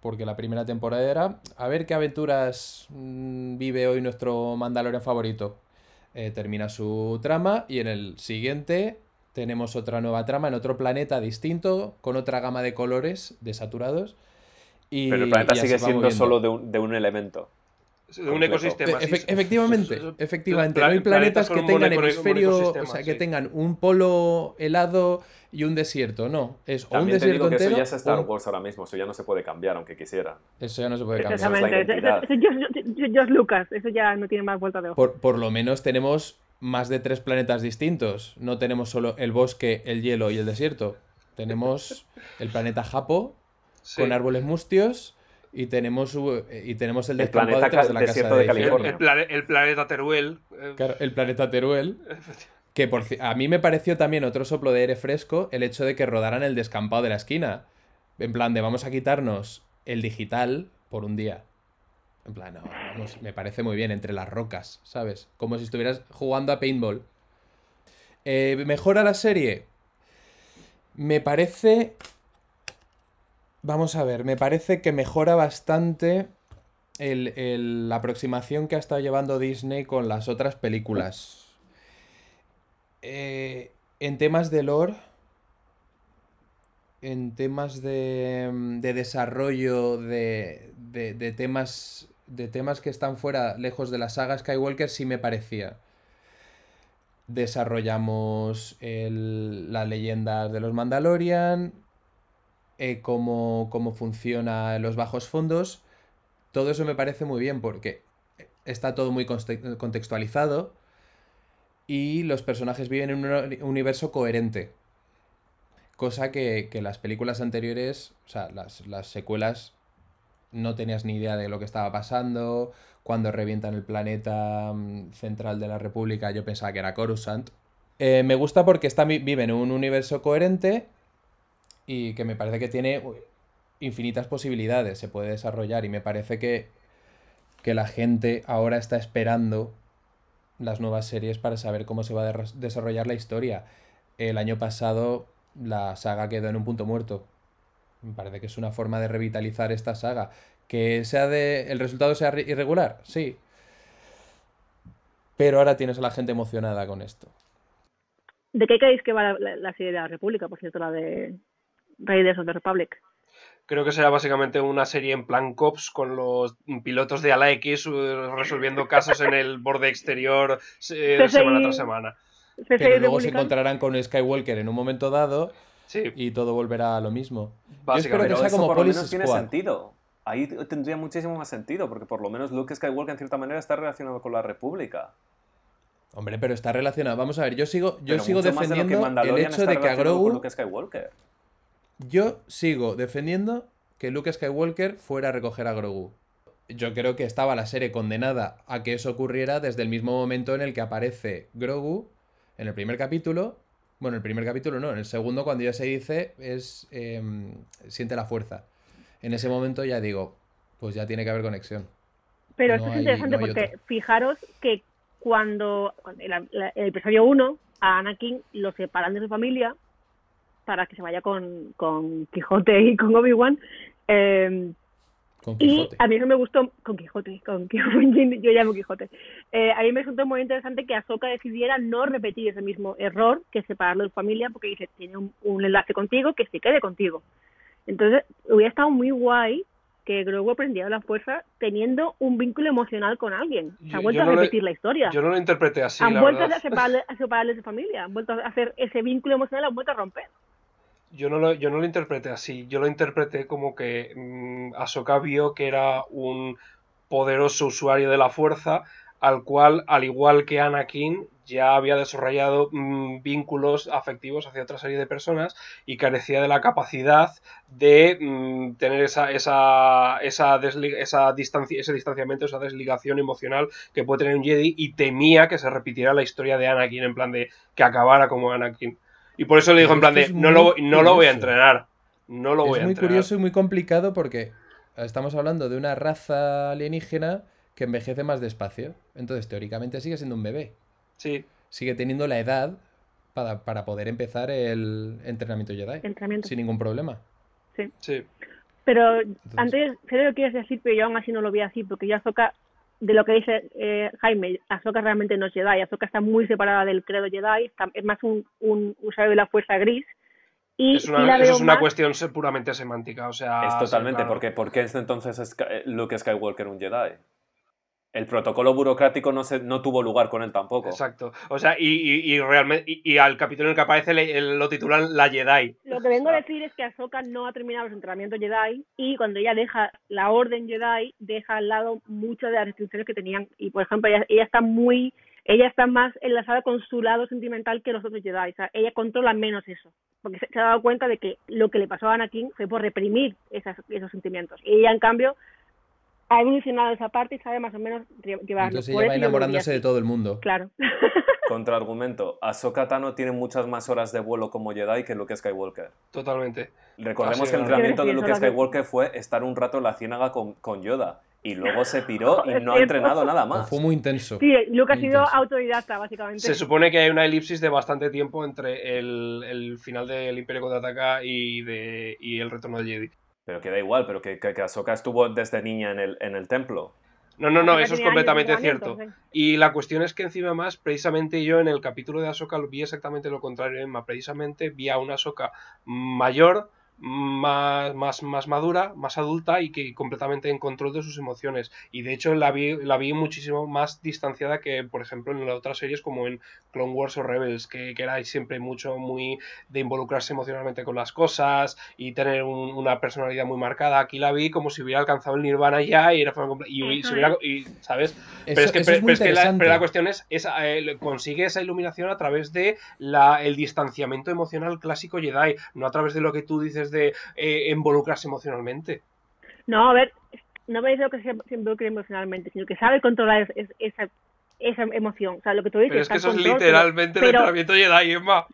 Speaker 4: Porque la primera temporada era. A ver qué aventuras mm, vive hoy nuestro Mandalorian favorito. Eh, termina su trama y en el siguiente tenemos otra nueva trama en otro planeta distinto, con otra gama de colores desaturados. Y,
Speaker 3: Pero el planeta
Speaker 4: y
Speaker 3: sigue siendo
Speaker 4: moviendo.
Speaker 3: solo de un, de un elemento.
Speaker 2: Un ecosistema. sí,
Speaker 4: Efe-
Speaker 2: sí.
Speaker 4: efectivamente, efectivamente. no hay planetas que
Speaker 2: un
Speaker 4: tengan
Speaker 2: un
Speaker 4: hemisferio, o sea, que
Speaker 2: sí.
Speaker 4: tengan un polo helado y un desierto. No, es o un
Speaker 3: También te
Speaker 4: desierto
Speaker 3: digo que eso
Speaker 4: entero.
Speaker 3: ya es Star
Speaker 4: o un-
Speaker 3: Wars ahora mismo, eso ya no se puede cambiar, aunque quisiera.
Speaker 4: Eso ya no se puede cambiar.
Speaker 1: Exactamente. Eso, eso- eso es George- George Lucas. Eso ya no tiene más vuelta de ojo.
Speaker 4: Por, por lo menos tenemos más de tres planetas distintos. No tenemos solo el bosque, el hielo y el desierto. Tenemos el planeta Japo
Speaker 2: Sí.
Speaker 4: con árboles mustios y tenemos u- y tenemos el
Speaker 3: El
Speaker 4: descampado
Speaker 3: planeta
Speaker 4: de la
Speaker 3: desierto
Speaker 4: casa
Speaker 3: de
Speaker 4: de
Speaker 2: El,
Speaker 3: California.
Speaker 2: el plane- el planeta Teruel. eh,
Speaker 4: Claro, el planeta Teruel. Que por, a mí me pareció también otro soplo de aire fresco el hecho de que rodaran el descampado de la esquina. En plan de vamos a quitarnos el digital por un día. En plan, no, vamos, me parece muy bien, entre las rocas, ¿sabes? Como si estuvieras jugando a paintball. Eh, ¿Mejora la serie? Me parece... Vamos a ver, me parece que mejora bastante el- el- la aproximación que ha estado llevando Disney con las otras películas. Eh, en temas de lore, en temas de, de desarrollo de, de- de temas de temas que están fuera, lejos de la saga Skywalker, sí me parecía. Desarrollamos el- las leyendas de los Mandalorian, eh, cómo, cómo funciona los bajos fondos. Todo eso me parece muy bien porque está todo muy contextualizado y los personajes viven en un uni- universo coherente. Cosa que, que las películas anteriores, o sea, las, las secuelas, no tenías ni idea de lo que estaba pasando. Cuando revientan el planeta mm, central de la República, yo pensaba que era Coruscant. Eh, me gusta porque está, vi- vive en un universo coherente y que me parece que tiene infinitas posibilidades, se puede desarrollar y me parece que, que la gente ahora está esperando las nuevas series para saber cómo se va a desarrollar la historia. El año pasado la saga quedó en un punto muerto. Me parece que es una forma de revitalizar esta saga. Que sea de. el resultado sea re- irregular, sí. Pero ahora tienes a la gente emocionada con esto.
Speaker 1: ¿De qué creéis que va la- la serie de la República, por cierto, la de Raiders of the Republic?
Speaker 2: Creo que será básicamente una serie en plan cops con los pilotos de ala X eh, resolviendo casos en el borde exterior eh, semana tras semana.
Speaker 4: Pero luego se encontrarán con Skywalker en un momento dado
Speaker 2: Sí,
Speaker 4: y todo volverá a lo mismo. Yo espero
Speaker 2: Básicamente.
Speaker 4: que
Speaker 3: Pero
Speaker 4: sea como
Speaker 3: por lo menos tiene sentido. Ahí tendría muchísimo más sentido, porque por lo menos Luke Skywalker en cierta manera está relacionado con la República.
Speaker 4: Hombre, pero está relacionado. Vamos a ver, yo sigo, yo
Speaker 3: Pero
Speaker 4: sigo
Speaker 3: más de que
Speaker 4: defendiendo el hecho de que a Grogu.
Speaker 3: Luke Skywalker.
Speaker 4: Yo sigo defendiendo que Luke Skywalker fuera a recoger a Grogu. Yo creo que estaba la serie condenada a que eso ocurriera desde el mismo momento en el que aparece Grogu en el primer capítulo. Bueno, el primer capítulo no, en el segundo cuando ya se dice es em, siente la fuerza. En ese momento ya digo, pues ya tiene que haber conexión.
Speaker 1: Pero
Speaker 4: No
Speaker 1: esto es
Speaker 4: hay-
Speaker 1: interesante
Speaker 4: no
Speaker 1: porque
Speaker 4: otro.
Speaker 1: fijaros que cuando, en en el episodio 1 a Anakin lo separan de su familia para que se vaya con, con Quijote y con Obi-Wan. eh, y a mí eso me gustó con Quijote, con Quijote, yo llamo Quijote. Eh, a mí me resultó muy interesante que Ahsoka decidiera no repetir ese mismo error que separarlo de su familia porque dice, tiene un, un enlace contigo, que se quede contigo. Entonces, hubiera estado muy guay que Grogu aprendiera la fuerza teniendo un vínculo emocional con alguien. Se
Speaker 2: Yo-
Speaker 1: han vuelto
Speaker 2: yo
Speaker 1: a
Speaker 2: no lo-
Speaker 1: repetir la historia.
Speaker 2: Yo no lo interpreté así,
Speaker 1: han
Speaker 2: la
Speaker 1: vuelto
Speaker 2: verdad.
Speaker 1: a separarle, a separarle de su familia, han vuelto a hacer ese vínculo emocional, lo han vuelto a romper.
Speaker 2: Yo no, lo, yo no lo interpreté así. Yo lo interpreté como que mm, Ahsoka vio que era un poderoso usuario de la fuerza, al cual, al igual que Anakin, ya había desarrollado mm, vínculos afectivos hacia otra serie de personas y carecía de la capacidad de mm, tener esa, esa, esa, esa distancia, ese distanciamiento, esa desligación emocional que puede tener un Jedi y temía que se repitiera la historia de Anakin, en plan de que acabara como Anakin. Y por eso le digo en plan
Speaker 4: es
Speaker 2: de,
Speaker 4: es
Speaker 2: no lo,
Speaker 4: muy
Speaker 2: no lo voy a entrenar. No lo voy
Speaker 4: es
Speaker 2: a
Speaker 4: muy
Speaker 2: entrenar.
Speaker 4: curioso y muy complicado porque estamos hablando de una raza alienígena que envejece más despacio. Entonces, teóricamente sigue siendo un bebé.
Speaker 2: Sí,
Speaker 4: Sigue teniendo la edad para, para poder empezar el entrenamiento Jedi.
Speaker 1: Entrenamiento.
Speaker 4: Sin ningún problema.
Speaker 2: sí.
Speaker 1: Pero antes, sé lo que quieres decir, pero yo aún así no lo vi así, porque yo Ahsoka, de lo que dice eh, Jaime, Ahsoka realmente no es Jedi, Ahsoka está muy separada del credo Jedi, está- es más un, un usuario de la fuerza gris, y
Speaker 2: Es una,
Speaker 1: la
Speaker 2: eso es una
Speaker 1: más-
Speaker 2: cuestión puramente semántica. O sea,
Speaker 3: es
Speaker 2: sí,
Speaker 3: totalmente,
Speaker 2: claro.
Speaker 3: porque ¿por qué es entonces Sky- Luke Skywalker un Jedi? El protocolo burocrático no, se, no tuvo lugar con él tampoco.
Speaker 2: Exacto. O sea, y, y, y realmente, y, y al capítulo en el que aparece le- el- lo titulan La Jedi.
Speaker 1: Lo que vengo a decir es que Ahsoka no ha terminado los entrenamientos Jedi y cuando ella deja la orden Jedi, deja al lado muchas de las restricciones que tenían. Y, por ejemplo, ella, ella está muy... Ella está más enlazada con su lado sentimental que los otros Jedi. O sea, ella controla menos eso. Porque se, se ha dado cuenta de que lo que le pasó a Anakin fue por reprimir esas, esos sentimientos. Y ella, en cambio, ha evolucionado esa parte y sabe más o menos lle- llevarlo.
Speaker 4: Entonces ella va enamorándose de todo el mundo.
Speaker 1: Claro.
Speaker 3: Contraargumento. Ahsoka Tano tiene muchas más horas de vuelo como Jedi que Luke Skywalker.
Speaker 2: Totalmente.
Speaker 3: Recordemos
Speaker 2: Así
Speaker 3: que el entrenamiento de Luke. Skywalker fue estar un rato en la ciénaga con, con Yoda. Y luego se piró y no ha entrenado nada más.
Speaker 4: Fue muy intenso.
Speaker 1: Sí, Luke ha sido
Speaker 4: intenso.
Speaker 1: autodidacta, básicamente.
Speaker 2: Se supone que hay una elipsis de bastante tiempo entre el, el final del Imperio Contraataca y, de, y el retorno del Jedi.
Speaker 3: Pero que da igual, pero que, que, que Ahsoka estuvo desde niña en el, en el templo.
Speaker 2: No, no, no, eso es
Speaker 1: años
Speaker 2: completamente cierto. Y la cuestión es que encima más, precisamente yo en el capítulo de Ahsoka lo vi exactamente lo contrario, Emma. Precisamente vi a una Ahsoka mayor, más, más, más madura, más adulta y que completamente en control de sus emociones. Y de hecho la vi, la vi muchísimo más distanciada que, por ejemplo, en las otras series como en Clone Wars o Rebels, que, que era siempre mucho muy de involucrarse emocionalmente con las cosas y tener un- una personalidad muy marcada. Aquí la vi como si hubiera alcanzado el nirvana ya y era y, y,
Speaker 1: Eso
Speaker 2: se hubiera- y, ¿sabes?
Speaker 4: Eso,
Speaker 2: Pero es que,
Speaker 4: eso
Speaker 2: pero-
Speaker 4: es muy
Speaker 2: pero es que la,
Speaker 4: interesante.
Speaker 2: pero la cuestión es, es, eh, consigue esa iluminación a través de la, el distanciamiento emocional clásico Jedi, no a través de lo que tú dices de eh, involucrarse emocionalmente.
Speaker 1: No, a ver, no me dice lo que se, se involucre emocionalmente, sino que sabe controlar es- es- esa, esa emoción. O sea, lo que tú dices.
Speaker 2: Pero es que eso es literalmente el
Speaker 1: pero-
Speaker 2: entrenamiento Jedi, Emma.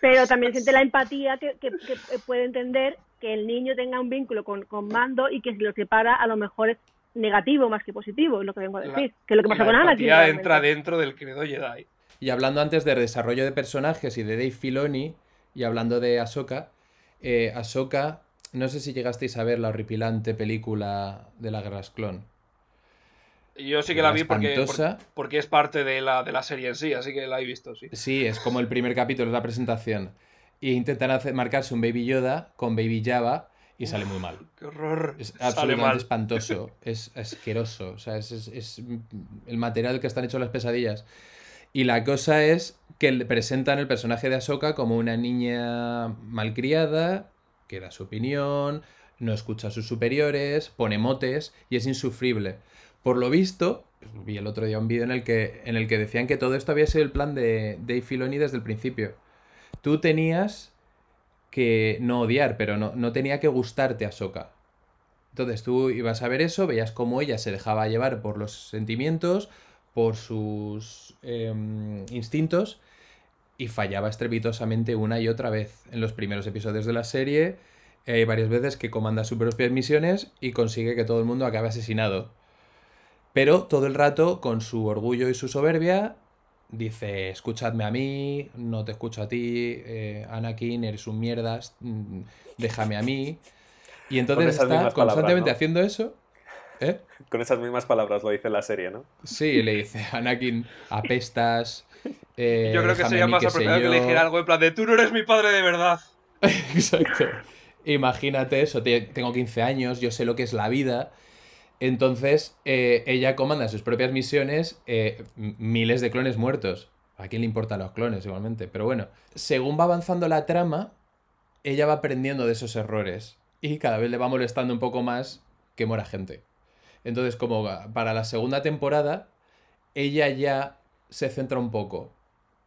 Speaker 1: Pero también siente la empatía que, que, que puede entender que el niño tenga un vínculo con, con Mando y que si lo separa a lo mejor es negativo más que positivo, es lo que vengo a
Speaker 2: La-
Speaker 1: decir. que es lo que pasó
Speaker 2: La
Speaker 1: con Anakin.
Speaker 2: entra dentro del credo Jedi.
Speaker 4: Y hablando antes de desarrollo de personajes y de Dave Filoni, y hablando de Ahsoka, eh, Ahsoka, no sé si llegasteis a ver la horripilante película de la Guerra Clon.
Speaker 2: Yo sí que la vi porque, es parte de la, de la serie en sí, así que la he visto, sí.
Speaker 4: Sí, es como el primer capítulo, es la presentación. Y intentan hacer, marcarse un Baby Yoda con Baby Java y sale muy mal.
Speaker 2: Qué horror.
Speaker 4: Es absolutamente
Speaker 2: mal.
Speaker 4: espantoso, es asqueroso. O sea, es, es- es el material que están hechos las pesadillas. Y la cosa es que presentan el personaje de Ahsoka como una niña malcriada, que da su opinión, no escucha a sus superiores, pone motes y es insufrible. Por lo visto, vi el otro día un vídeo en el que, en el que decían que todo esto había sido el plan de Dave Filoni desde el principio. Tú tenías que no odiar, pero no, no tenía que gustarte Ahsoka. Entonces tú ibas a ver eso, veías cómo ella se dejaba llevar por los sentimientos, por sus em, instintos, y fallaba estrepitosamente una y otra vez. En los primeros episodios de la serie hay varias veces que comanda sus propias misiones y consigue que todo el mundo acabe asesinado. Pero todo el rato, con su orgullo y su soberbia, dice, escuchadme a mí, no te escucho a ti, eh, Anakin, eres un mierdas, mm, déjame a mí. Y entonces está
Speaker 3: palabras,
Speaker 4: constantemente
Speaker 3: ¿no?
Speaker 4: haciendo eso. ¿Eh?
Speaker 3: Con esas mismas palabras lo dice la serie, ¿no?
Speaker 4: Sí, le dice, Anakin, apestas. eh,
Speaker 2: Yo creo que sería más apropiado que
Speaker 4: yo".
Speaker 2: le dijera algo en plan de tú no eres mi padre de verdad.
Speaker 4: Exacto. Imagínate eso, te- tengo 15 años, yo sé lo que es la vida. Entonces, eh, ella comanda sus propias misiones, eh, miles de clones muertos. ¿A quién le importan los clones igualmente? Pero bueno, según va avanzando la trama, ella va aprendiendo de esos errores. Y cada vez le va molestando un poco más que muera gente. Entonces, como para la segunda temporada, ella ya se centra un poco.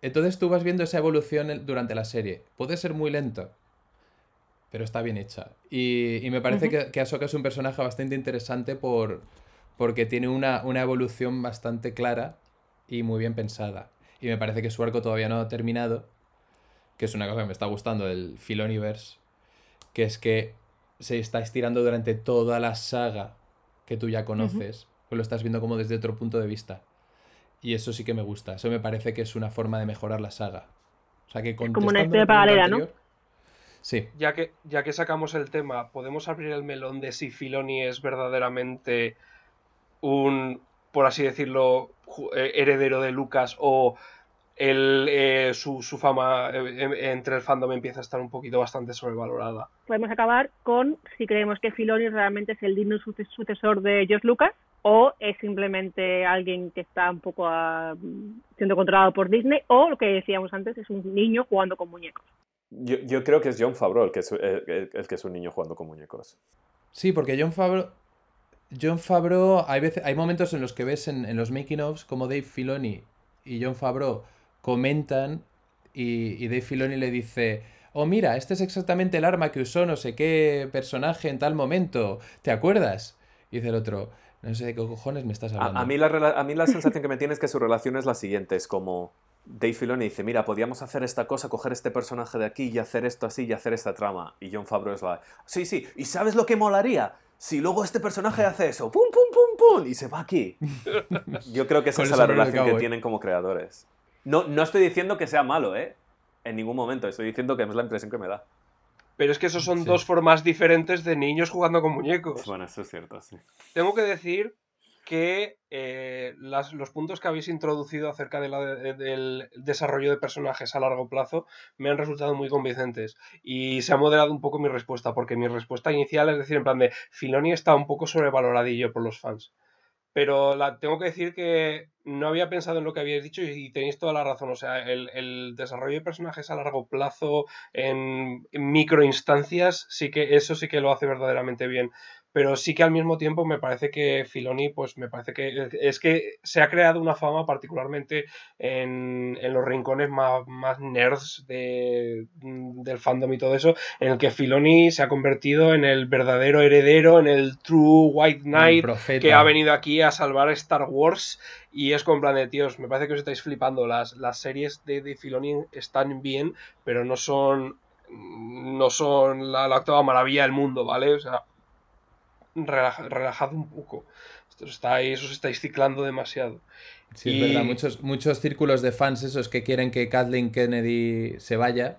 Speaker 4: Entonces tú vas viendo esa evolución durante la serie. Puede ser muy lento, pero está bien hecha. Y, y me parece que, que Ahsoka es un personaje bastante interesante por, porque tiene una, una evolución bastante clara y muy bien pensada. Y me parece que su arco todavía no ha terminado, que es una cosa que me está gustando del Filoniverse, que es que se está estirando durante toda la saga que tú ya conoces, pues lo estás viendo como desde otro punto de vista. Y eso sí que me gusta. Eso me parece que es una forma de mejorar la saga. O sea que
Speaker 1: como una historia paralela, ¿no?
Speaker 4: anterior- Sí.
Speaker 2: Ya que, ya que sacamos el tema, ¿podemos abrir el melón de si Filoni es verdaderamente un, por así decirlo, eh, heredero de Lucas o el, eh, su, su fama eh, entre el fandom empieza a estar un poquito bastante sobrevalorada?
Speaker 1: Podemos acabar con si creemos que Filoni realmente es el digno suce- sucesor de George Lucas o es simplemente alguien que está un poco ah, siendo controlado por Disney, o lo que decíamos antes, es un niño jugando con muñecos.
Speaker 3: Yo, yo creo que es John Favreau el que es, el, el- el que es un niño jugando con muñecos.
Speaker 4: Sí, porque John Favreau. John Favreau, hay, veces, hay momentos en los que ves en, en los making-ofs como Dave Filoni y John Favreau comentan y, y Dave Filoni le dice, oh mira, este es exactamente el arma que usó no sé qué personaje en tal momento, ¿te acuerdas? Y dice el otro, no sé de qué cojones me estás hablando.
Speaker 3: A, a mí la, a mí la sensación que me tiene es que su relación es la siguiente, es como Dave Filoni dice, mira, podíamos hacer esta cosa, coger este personaje de aquí y hacer esto así y hacer esta trama. Y John Favreau es la, sí, sí, ¿y sabes lo que molaría? Si luego este personaje hace eso, pum, pum, pum, pum, y se va aquí. Yo creo que esa es la relación que
Speaker 4: cowboy.
Speaker 3: tienen como creadores. No, no estoy diciendo que sea malo, ¿eh? En ningún momento, estoy diciendo que es la impresión que me da.
Speaker 2: Pero es que esos son
Speaker 4: Sí.
Speaker 2: dos formas diferentes de niños jugando con muñecos.
Speaker 3: Bueno, eso es cierto, sí.
Speaker 2: Tengo que decir que eh, las- los puntos que habéis introducido acerca de la- de- del desarrollo de personajes a largo plazo me han resultado muy convincentes y se ha moderado un poco mi respuesta porque mi respuesta inicial es decir en plan de Filoni está un poco sobrevaloradillo por los fans pero la, tengo que decir que no había pensado en lo que habíais dicho y tenéis toda la razón. O sea, el, el desarrollo de personajes a largo plazo, en, en microinstancias, sí que eso sí que lo hace verdaderamente bien. Pero sí que al mismo tiempo me parece que Filoni, pues me parece que es que se ha creado una fama particularmente en, en los rincones más, más nerds de, del fandom y todo eso, en el que Filoni se ha convertido en el verdadero heredero, en el true White Knight, que ha venido aquí a salvar Star Wars y es con plan de tíos, me parece que os estáis flipando, las, las series de, de Filoni están bien, pero no son no son la, la octava maravilla del mundo, ¿vale? O sea, relaja- relajad un poco. Esto estáis, os estáis ciclando demasiado.
Speaker 4: Sí, es verdad, muchos, muchos círculos de fans esos que quieren que Kathleen Kennedy se vaya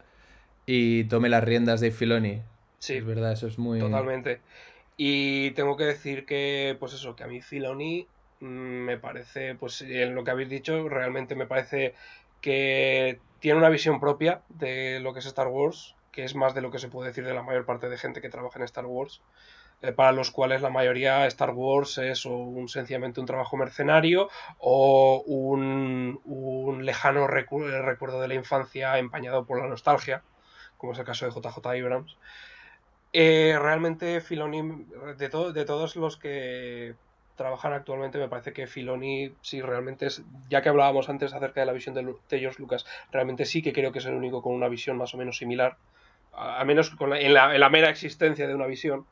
Speaker 4: y tome las riendas de Filoni.
Speaker 2: Sí,
Speaker 4: Es verdad, eso es muy...
Speaker 2: Totalmente. Y tengo que decir que, pues eso, que a mí Filoni mm, me parece, pues en lo que habéis dicho, realmente me parece que tiene una visión propia de lo que es Star Wars, que es más de lo que se puede decir de la mayor parte de gente que trabaja en Star Wars, para los cuales la mayoría Star Wars es un, sencillamente un trabajo mercenario o un, lejano recu- recuerdo de la infancia empañado por la nostalgia, como es el caso de JJ Abrams. Eh, realmente Filoni, de, to- de todos los que trabajan actualmente, me parece que Filoni sí realmente es, ya que hablábamos antes acerca de la visión de, de George Lucas, realmente sí que creo que es el único con una visión más o menos similar, a- menos en la mera existencia de una visión.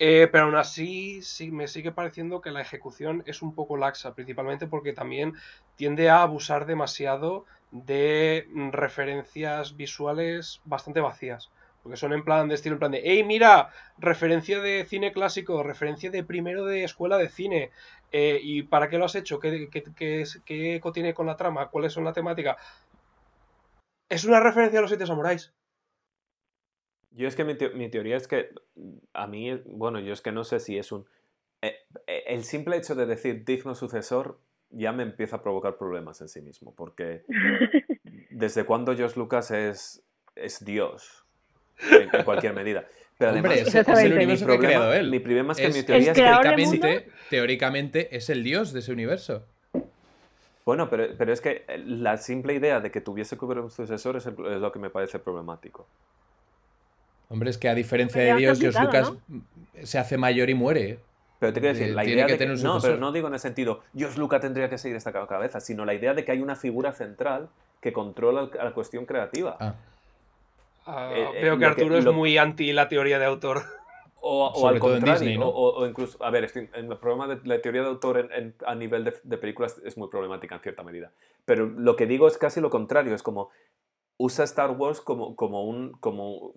Speaker 2: Eh, pero aún así, sí, me sigue pareciendo que la ejecución es un poco laxa, principalmente porque también tiende a abusar demasiado de mm, referencias visuales bastante vacías. Porque son en plan de estilo, en plan de, hey, mira, referencia de cine clásico, referencia de primero de escuela de cine. eh, ¿Y para qué lo has hecho? ¿Qué, qué, qué es- qué eco tiene con la trama? ¿Cuáles son la temática? Es una referencia a los siete samuráis.
Speaker 3: Yo es que mi, mi teoría es que a mí, bueno, yo es que no sé si es un... eh, eh, el simple hecho de decir digno sucesor ya me empieza a provocar problemas en sí mismo, porque desde cuándo George Lucas es, es Dios en, en cualquier medida. Pero
Speaker 4: Hombre,
Speaker 3: además,
Speaker 4: es, es el universo que ha creado él.
Speaker 3: mi problema es que
Speaker 4: Es-
Speaker 3: mi teoría
Speaker 1: es
Speaker 4: teóricamente, teóricamente es el dios de ese universo.
Speaker 3: Bueno, pero, pero es que la simple idea de que tuviese que haber un sucesor es, el- es lo que me parece problemático.
Speaker 4: Hombre, es que a diferencia de Dios, George Lucas se hace mayor y muere.
Speaker 3: Pero te quiero decir,
Speaker 4: Eh,
Speaker 3: la idea
Speaker 4: que
Speaker 3: de que,
Speaker 4: tener un
Speaker 3: no, pero no digo en el sentido, George Lucas tendría que seguir esta cabeza, sino la idea de que hay una figura central que controla la cuestión creativa.
Speaker 4: Ah,
Speaker 2: Ah,
Speaker 3: Eh, eh,
Speaker 2: veo que Arturo es
Speaker 3: lo-
Speaker 2: muy anti la teoría de autor.
Speaker 3: O, al contrario,
Speaker 4: Disney, ¿no?
Speaker 3: o, o- o incluso, a ver, estoy- en el problema de la teoría de autor en- en- a nivel de, de películas es muy problemática en cierta medida. Pero lo que digo es casi lo contrario, es como usa Star Wars como, como, un, como,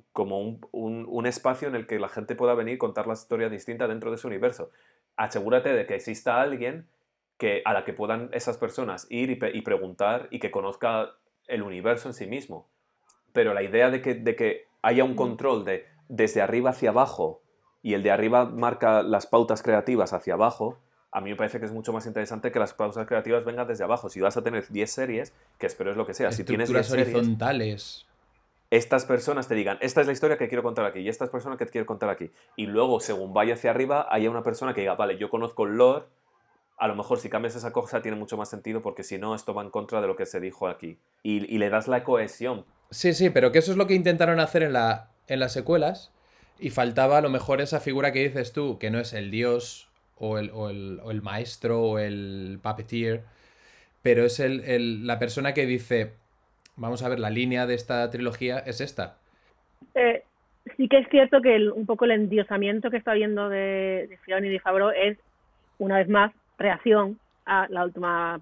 Speaker 3: un, un- espacio en el que la gente pueda venir y contar la historia distinta dentro de su universo. Asegúrate de que exista alguien que, a la que puedan esas personas ir y, y preguntar y que conozca el universo en sí mismo. Pero la idea de que, de que haya un control de desde arriba hacia abajo y el de arriba marca las pautas creativas hacia abajo, a mí me parece que es mucho más interesante que las pautas creativas vengan desde abajo. Si vas a tener 10 series, que espero es lo que sea, si tienes 10
Speaker 4: estructuras
Speaker 3: series,
Speaker 4: horizontales.
Speaker 3: estas personas te digan, esta es la historia que quiero contar aquí y estas personas que te quiero contar aquí. Y luego, según vaya hacia arriba, haya una persona que diga, vale, yo conozco el lore, a lo mejor si cambias esa cosa tiene mucho más sentido porque si no, esto va en contra de lo que se dijo aquí. Y, y le das la cohesión.
Speaker 4: Sí, sí, pero que eso es lo que intentaron hacer en, la, en las secuelas y faltaba a lo mejor esa figura que dices tú, que no es el dios o el, o el, o el maestro o el puppeteer, pero es el, el- la persona que dice, vamos a ver, la línea de esta trilogía es esta.
Speaker 1: Eh, sí que es cierto que el- un poco el endiosamiento que está viendo de, de y de Favreau es, una vez más, reacción a la última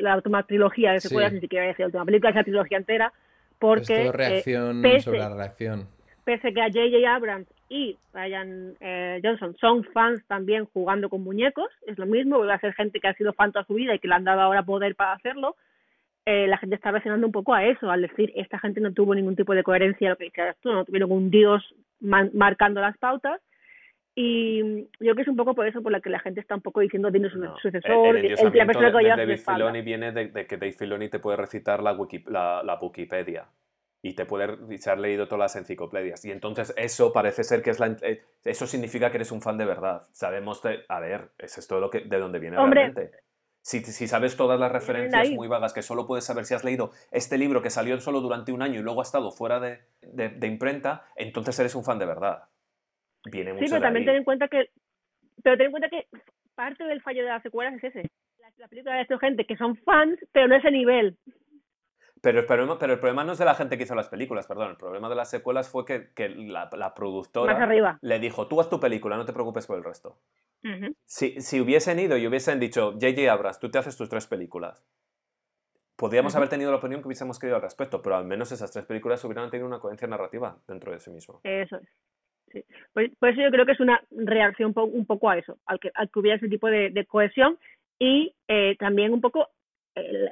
Speaker 1: la última trilogía de
Speaker 4: Sí.
Speaker 1: secuelas, ni siquiera decir la última película, es la trilogía entera,
Speaker 4: Es
Speaker 1: porque
Speaker 4: todo
Speaker 1: eh,
Speaker 4: reacción
Speaker 1: pese-
Speaker 4: sobre la reacción.
Speaker 1: pese que a J.J. Abrams y Ryan eh, Johnson. Son fans también jugando con muñecos, es lo mismo, vuelve a ser gente que ha sido fan toda su vida y que le han dado ahora poder para hacerlo, eh, la gente está reaccionando un poco a eso, al decir, esta gente no tuvo ningún tipo de coherencia, lo que decías tú, no tuvieron un dios marcando las pautas, y yo creo que es un poco por eso por la que la gente está un poco diciendo, dinos un
Speaker 3: No.
Speaker 1: sucesor,
Speaker 3: el, el
Speaker 1: el- la persona que
Speaker 3: de
Speaker 1: a su
Speaker 3: David. Filoni viene de, de que Dave Filoni te puede recitar la, wiki- la, la Wikipedia y te puede se ha leído todas las enciclopedias. Y entonces eso parece ser que es la... eh, Eso significa que eres un fan de verdad. Sabemos... de- a ver, es esto lo que, de dónde viene
Speaker 1: Hombre,
Speaker 3: realmente. Si, si sabes todas las referencias muy vagas que solo puedes saber si has leído este libro que salió solo durante un año y luego ha estado fuera de, de- de imprenta, entonces eres un fan de verdad. Viene mucho
Speaker 1: Sí, pero
Speaker 3: de
Speaker 1: también
Speaker 3: ahí.
Speaker 1: ten en cuenta que, pero ten en cuenta que parte del fallo de las secuelas es ese. La, la película ha hecho gente que son fans, pero no ese nivel.
Speaker 3: Pero el, problema, pero el problema no es de la gente que hizo las películas, perdón. El problema de las secuelas fue que, que la, productora le dijo, tú haz tu película, no te preocupes por el resto. Si, si hubiesen ido y hubiesen dicho, J.J. Abrams, tú te haces tus tres películas, podríamos haber tenido la opinión que hubiésemos querido al respecto, pero al menos esas tres películas hubieran tenido una coherencia narrativa dentro de sí mismo.
Speaker 1: Eso es. Sí. Por, por eso yo creo que es una reacción un poco a eso, al que, al que hubiera ese tipo de, de cohesión y eh, también un poco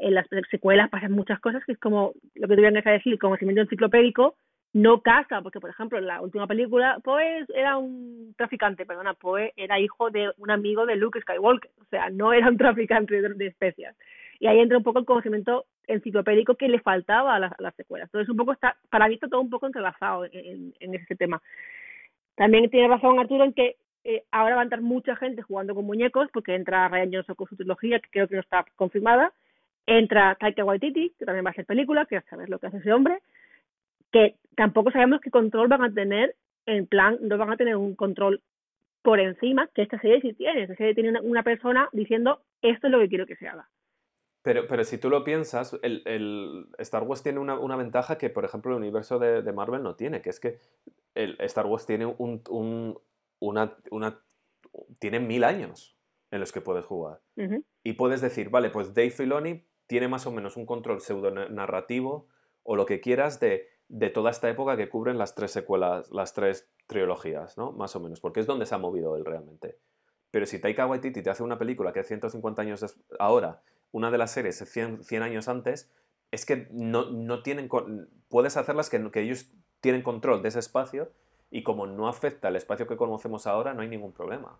Speaker 1: en las secuelas pasan muchas cosas que es como lo que tuvieran que decir, conocimiento enciclopédico no casa, porque por ejemplo en la última película Poe era un traficante, perdona, Poe era hijo de un amigo de Luke Skywalker, o sea, no era un traficante de, especias. Y ahí entra un poco el conocimiento enciclopédico que le faltaba a las, a las secuelas. Entonces un poco está, para mí está todo un poco entrelazado en, en, en ese tema. También tiene razón Arturo en que eh, ahora va a entrar mucha gente jugando con muñecos, porque entra Ryan Johnson con su trilogía, que creo que no está confirmada, entra Taika Waititi, que también va a hacer película, que ya sabes lo que hace ese hombre, que tampoco sabemos qué control van a tener, en plan, no van a tener un control por encima, que esta serie sí tiene, esta serie tiene una, una persona diciendo, esto es lo que quiero que se haga.
Speaker 3: Pero, pero si tú lo piensas, el, el Star Wars tiene una, una ventaja que, por ejemplo, el universo de, de Marvel no tiene, que es que el Star Wars tiene un, un- una, una- tiene mil años en los que puedes jugar. Y puedes decir, vale, pues Dave Filoni tiene más o menos un control pseudo narrativo o lo que quieras de, de toda esta época que cubren las tres secuelas, las tres trilogías, ¿no? Más o menos, porque es donde se ha movido él realmente. Pero si Taika Waititi te hace una película que es 150 años ahora, una de las series es 100, 100 años antes, es que no, no tienen... Puedes hacerlas que, que ellos tienen control de ese espacio y como no afecta el espacio que conocemos ahora, no hay ningún problema.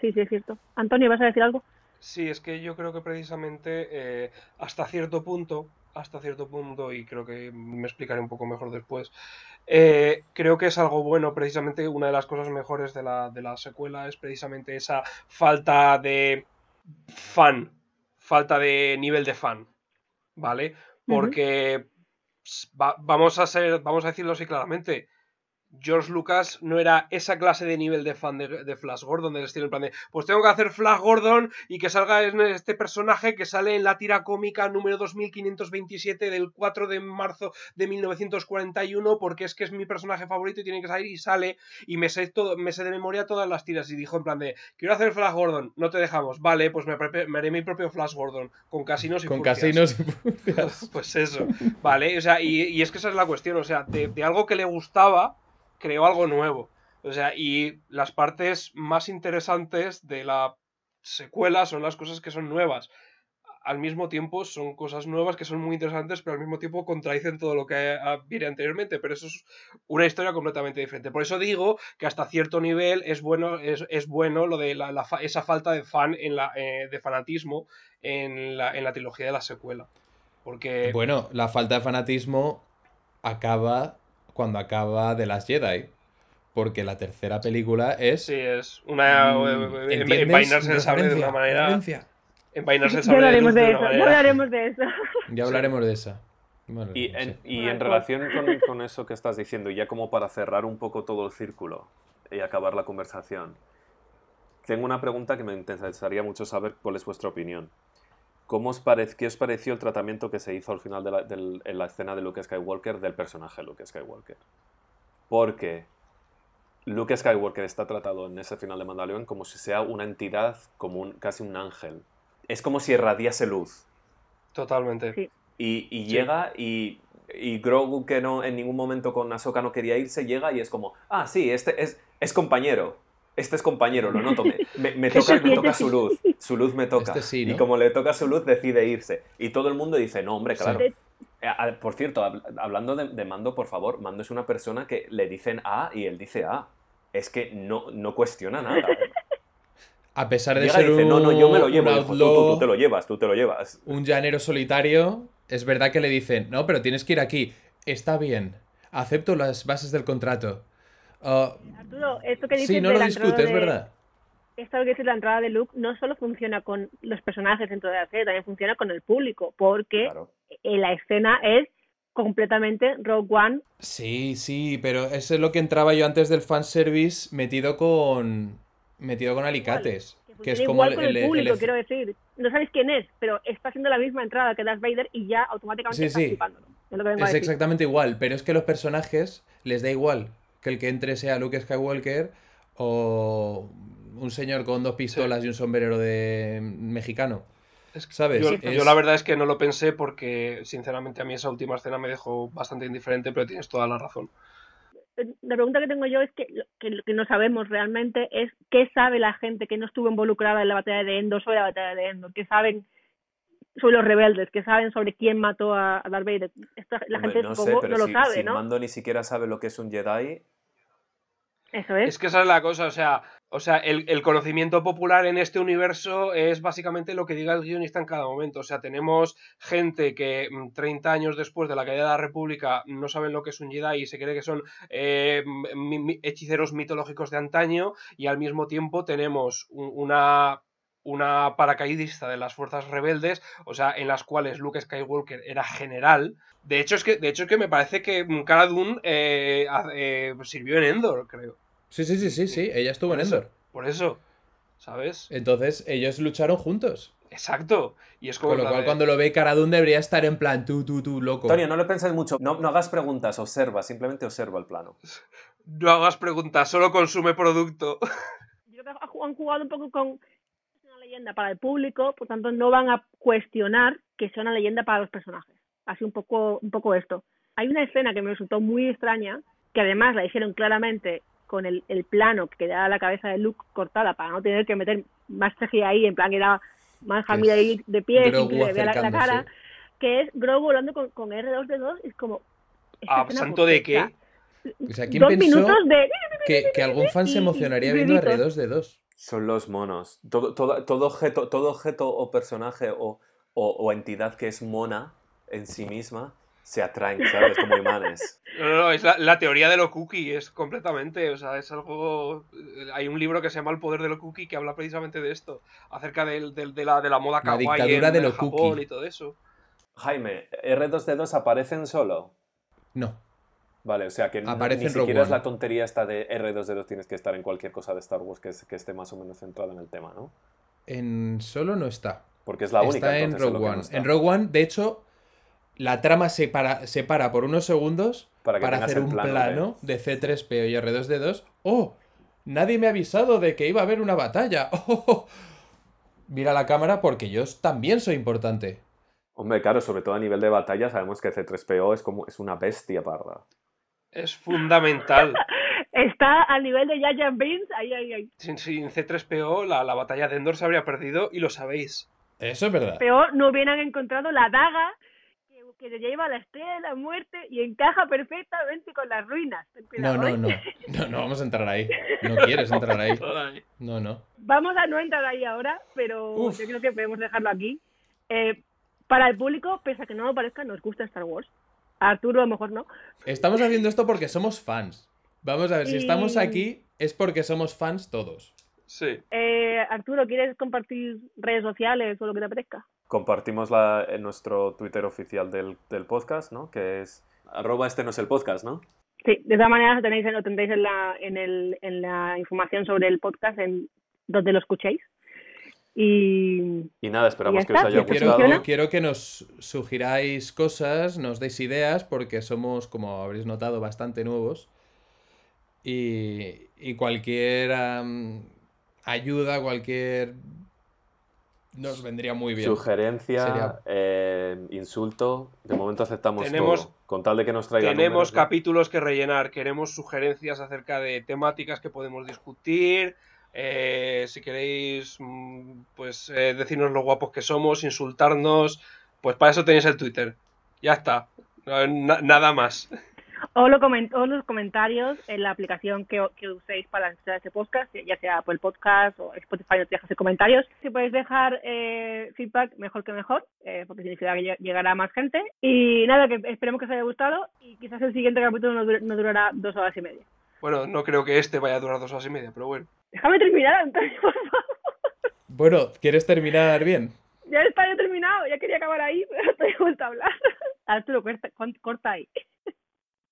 Speaker 1: Sí, sí, es cierto. Antonio, ¿vas a decir algo?
Speaker 2: Sí, es que yo creo que precisamente eh, hasta cierto punto, hasta cierto punto, y creo que me explicaré un poco mejor después, eh, creo que es algo bueno, precisamente una de las cosas mejores de la, de la secuela es precisamente esa falta de fan, falta de nivel de fan, ¿vale? Porque va- vamos a ser, vamos a decirlo así claramente, George Lucas no era esa clase de nivel de fan de, de Flash Gordon, del estilo en plan de, pues tengo que hacer Flash Gordon y que salga en este personaje que sale en la tira cómica número 2527 del 4 de marzo de 1941 porque es que es mi personaje favorito y tiene que salir y sale y me sé todo, me sé de memoria todas las tiras y dijo en plan de, quiero hacer Flash Gordon, no te dejamos, vale, pues me, haré mi propio Flash Gordon con casinos y
Speaker 4: Con
Speaker 2: furcias".
Speaker 4: casinos y.
Speaker 2: Pues eso, ¿vale? O sea, y, y es que esa es la cuestión, o sea, de, de algo que le gustaba, creó algo nuevo. O sea, y las partes más interesantes de la secuela son las cosas que son nuevas. Al mismo tiempo son cosas nuevas que son muy interesantes, pero al mismo tiempo contradicen todo lo que ah, viene anteriormente. Pero eso es una historia completamente diferente. Por eso digo que hasta cierto nivel es bueno, es, es bueno lo de la, la esa falta de fan en la, eh, de fanatismo en la, en la trilogía de la secuela. Porque
Speaker 4: Bueno, la falta de fanatismo acaba cuando acaba de las Jedi. Porque la tercera película es.
Speaker 2: Sí, es una.
Speaker 4: Mm,
Speaker 2: eh,
Speaker 4: ¿entiendes?
Speaker 2: envainarse el sable de una manera. Envainarse el
Speaker 1: Ya
Speaker 2: sable de luz
Speaker 1: hablaremos de
Speaker 2: de
Speaker 1: eso,
Speaker 2: una
Speaker 1: ya
Speaker 2: manera.
Speaker 1: hablaremos de eso.
Speaker 4: Ya hablaremos de esa. Bueno,
Speaker 3: Y
Speaker 4: sí.
Speaker 3: en, y en
Speaker 1: pues-
Speaker 3: relación con, con eso que estás diciendo, y ya como para cerrar un poco todo el círculo y acabar la conversación, tengo una pregunta que me interesaría mucho saber cuál es vuestra opinión. ¿Cómo os ¿Qué os pareció el tratamiento que se hizo al final de la, del- en la escena de Luke Skywalker del personaje Luke Skywalker? Porque Luke Skywalker está tratado en ese final de Mandalorian como si sea una entidad, como un, casi un ángel. Es como si irradiase luz.
Speaker 2: Totalmente.
Speaker 1: Sí.
Speaker 3: Y, y
Speaker 2: Sí.
Speaker 3: llega y, y Grogu, que no en ningún momento con Ahsoka no quería irse, llega y es como, ah, sí, este es, es compañero. Este es compañero, lo noto. Me, me- me
Speaker 1: Sí,
Speaker 3: toca, me toca su luz. Su luz me toca.
Speaker 4: Este sí,
Speaker 3: Y como le toca su luz, decide irse. Y todo el mundo dice, no, hombre, claro. Eh, Por cierto, hab- hablando de, de Mando, por favor, Mando es una persona que le dicen A y él dice A. Es que no, no cuestiona nada. ¿eh?
Speaker 4: A pesar de
Speaker 3: Llega
Speaker 4: ser
Speaker 3: dice,
Speaker 4: un,
Speaker 3: no, no, yo me lo
Speaker 4: un
Speaker 3: llevo. Tú te lo llevas, tú te lo llevas.
Speaker 4: un llanero solitario, es verdad que le dicen, no, pero tienes que ir aquí. Está bien, acepto las bases del contrato. Ah,
Speaker 1: Arturo, esto que dices
Speaker 4: sí, no
Speaker 1: de
Speaker 4: lo
Speaker 1: la
Speaker 4: discute,
Speaker 1: entrada
Speaker 4: es
Speaker 1: de-
Speaker 4: verdad.
Speaker 1: Esto que dices de la entrada de Luke no solo funciona con los personajes dentro de la serie, también funciona con el público, porque
Speaker 3: Claro.
Speaker 1: eh, la escena es completamente Rogue One.
Speaker 4: Sí, sí, pero eso es lo que entraba yo antes del fanservice metido con metido con alicates.
Speaker 1: Que
Speaker 4: Que es como
Speaker 1: igual
Speaker 4: el,
Speaker 1: con el,
Speaker 4: el-
Speaker 1: público,
Speaker 4: el-
Speaker 1: quiero decir. No sabéis quién es, pero está haciendo la misma entrada que Darth Vader y ya automáticamente
Speaker 4: Sí,
Speaker 1: está
Speaker 4: sí.
Speaker 1: Es lo que vengo a
Speaker 4: Es
Speaker 1: decir.
Speaker 4: exactamente igual, pero es que los personajes les da igual que el que entre sea Luke Skywalker o un señor con dos pistolas y un sombrero de mexicano.
Speaker 2: Es que
Speaker 4: ¿Sabes?
Speaker 2: Yo,
Speaker 4: Es-
Speaker 2: yo la verdad es que no lo pensé porque, sinceramente, a mí esa última escena me dejó bastante indiferente, pero tienes toda la razón.
Speaker 1: La pregunta que tengo yo es que lo que, lo que no sabemos realmente es qué sabe la gente que no estuvo involucrada en la batalla de Endor sobre la batalla de Endor, qué saben sobre los rebeldes, qué saben sobre quién mató a, Darth Vader. Esta- la
Speaker 3: Hombre,
Speaker 1: gente
Speaker 3: no sé, pero
Speaker 1: no lo
Speaker 3: si,
Speaker 1: sabe,
Speaker 3: si
Speaker 1: ¿no?
Speaker 3: Mando ni siquiera sabe lo que es un Jedi,
Speaker 1: Eso es.
Speaker 2: Es que esa es la cosa, o sea, o sea el, el conocimiento popular en este universo es básicamente lo que diga el guionista en cada momento. O sea, tenemos gente que mm, 30 años después de la caída de la República no saben lo que es un Jedi y se cree que son eh, hechiceros mitológicos de antaño y al mismo tiempo tenemos un- una una paracaidista de las fuerzas rebeldes, o sea, en las cuales Luke Skywalker era general. De hecho, es que, de hecho, es que me parece que mm, Cara Dune eh, eh, sirvió en Endor, creo.
Speaker 4: Sí, sí, sí, sí, sí, ella estuvo en
Speaker 2: eso.
Speaker 4: Endor.
Speaker 2: Por eso, ¿sabes?
Speaker 4: Entonces, ellos lucharon juntos.
Speaker 2: Exacto. Y es como.
Speaker 4: Con lo cual,
Speaker 2: de-
Speaker 4: cuando lo ve Cara Dune debería estar en plan tú, tú, tú, loco.
Speaker 3: Antonio, no lo pensáis mucho. No, no hagas preguntas, observa, simplemente observa el plano.
Speaker 2: No hagas preguntas, solo consume producto.
Speaker 1: Yo creo que ha- han jugado un poco con leyenda para el público, por tanto no van a cuestionar que sea una leyenda para los personajes. Así un poco, un poco esto. Hay una escena que me resultó muy extraña, que además la hicieron claramente con el, el plano que quedaba la cabeza de Luke cortada para no tener que meter más CGI ahí, en plan que era más
Speaker 4: Que
Speaker 1: Hamid
Speaker 4: es
Speaker 1: ahí de pie sin que le vea la, la cara, que es Grogu hablando con, con R2D2, es como...
Speaker 2: Ah, ¿santo
Speaker 1: ¿por
Speaker 2: de qué?
Speaker 1: O sea,
Speaker 4: ¿quién
Speaker 1: dos
Speaker 4: pensó
Speaker 1: minutos de...
Speaker 4: que, que algún fan se
Speaker 1: y- y
Speaker 4: emocionaría viendo a
Speaker 1: ruiditos.
Speaker 4: R2D2?
Speaker 3: Son los monos. Todo, todo, todo, objeto, todo objeto o personaje o, o, o entidad que es mona en sí misma se atraen, ¿sabes? Como imanes.
Speaker 2: No, no, no, es la, la teoría de lo cookie, es completamente, o sea, es algo... Hay un libro que se llama El poder de lo cookie que habla precisamente de esto, acerca del- del- de, la, de la moda
Speaker 4: La
Speaker 2: kawaii
Speaker 4: dictadura
Speaker 2: en,
Speaker 4: de
Speaker 2: en
Speaker 4: lo
Speaker 2: Japón
Speaker 4: cookie.
Speaker 2: y todo eso.
Speaker 3: Jaime, ¿R2D2 aparecen solo?
Speaker 4: No.
Speaker 3: Vale, o sea que no-
Speaker 4: Aparece
Speaker 3: ni
Speaker 4: Rogue
Speaker 3: siquiera es la tontería esta de R2D2 tienes que estar en cualquier cosa de Star Wars que, es- que esté más o menos centrada en el tema, ¿no?
Speaker 4: En solo no está.
Speaker 3: Porque es la única
Speaker 4: está en Rogue One.
Speaker 3: no.
Speaker 4: En Rogue One, de hecho, la trama se para, se para por unos segundos
Speaker 3: Para
Speaker 4: para, hacer un
Speaker 3: plano
Speaker 4: plano, de... C3PO y R2D2. ¡Oh! Nadie me ha avisado de que iba a haber una batalla. ¡Oh! Mira la cámara porque yo también soy importante.
Speaker 3: Hombre, claro, sobre todo a nivel de batalla sabemos que C3PO es como es una bestia parda.
Speaker 2: Es fundamental.
Speaker 1: Está al nivel de Jar Binks, ahí, ahí, ahí.
Speaker 2: Sin, sin C3PO la, la batalla de Endor se habría perdido y lo sabéis.
Speaker 4: Eso es verdad.
Speaker 1: Peor no hubieran encontrado la daga que, que le lleva a la estrella de la muerte y encaja perfectamente con las ruinas.
Speaker 4: No, no,
Speaker 1: ¿eh?
Speaker 4: no. No, no vamos a entrar ahí. No quieres entrar ahí. No, no.
Speaker 1: Vamos a no entrar ahí ahora, pero
Speaker 4: Uf.
Speaker 1: yo creo que podemos dejarlo aquí. Eh, para el público, pese a que no lo parezca, nos gusta Star Wars. Arturo a lo mejor no.
Speaker 4: Estamos haciendo esto porque somos fans. Vamos a ver, si estamos aquí es porque somos fans todos.
Speaker 2: Sí.
Speaker 1: Eh, Arturo, ¿quieres compartir redes sociales o lo que te apetezca?
Speaker 3: Compartimos la, en nuestro Twitter oficial del, del podcast, ¿no? Que es arroba este no es el podcast, ¿no?
Speaker 1: Sí, de todas maneras lo tenéis, lo tendréis en la, en, el, en la información sobre el podcast en donde lo escuchéis. Y
Speaker 3: Y nada, esperamos que os haya
Speaker 4: Quiero,
Speaker 3: gustado.
Speaker 1: funciona.
Speaker 4: quiero que nos sugiráis cosas, nos deis ideas, porque somos, como habréis notado, bastante nuevos. Y, y cualquier ayuda, cualquier... nos vendría muy bien.
Speaker 3: Sugerencia,
Speaker 4: Sería-
Speaker 3: eh, insulto, de momento aceptamos
Speaker 2: Tenemos-
Speaker 3: todo. Con tal de que nos traiga
Speaker 2: Tenemos
Speaker 3: números, ¿no?
Speaker 2: capítulos que rellenar, queremos sugerencias acerca de temáticas que podemos discutir. Eh, si queréis, mm, pues eh, decirnos lo guapos que somos, insultarnos, pues para eso tenéis el Twitter. Ya está. Na- nada más.
Speaker 1: o, lo o los comentarios en la aplicación que, que uséis para escuchar este podcast, ya sea por el podcast o Spotify, nos dejas comentarios. Si podéis dejar eh, feedback, mejor que mejor, eh, porque significa que lle- llegará más gente. Y nada, que esperemos que os haya gustado y quizás el siguiente capítulo no, dur- no durará dos horas y media.
Speaker 2: Bueno, no creo que este vaya a durar dos horas y media, pero bueno.
Speaker 1: Déjame terminar, Antonio, por favor.
Speaker 4: Bueno, ¿quieres terminar bien?
Speaker 1: Ya está ya terminado, ya quería acabar ahí, pero te he vuelto a hablar. Arturo, corta, corta ahí.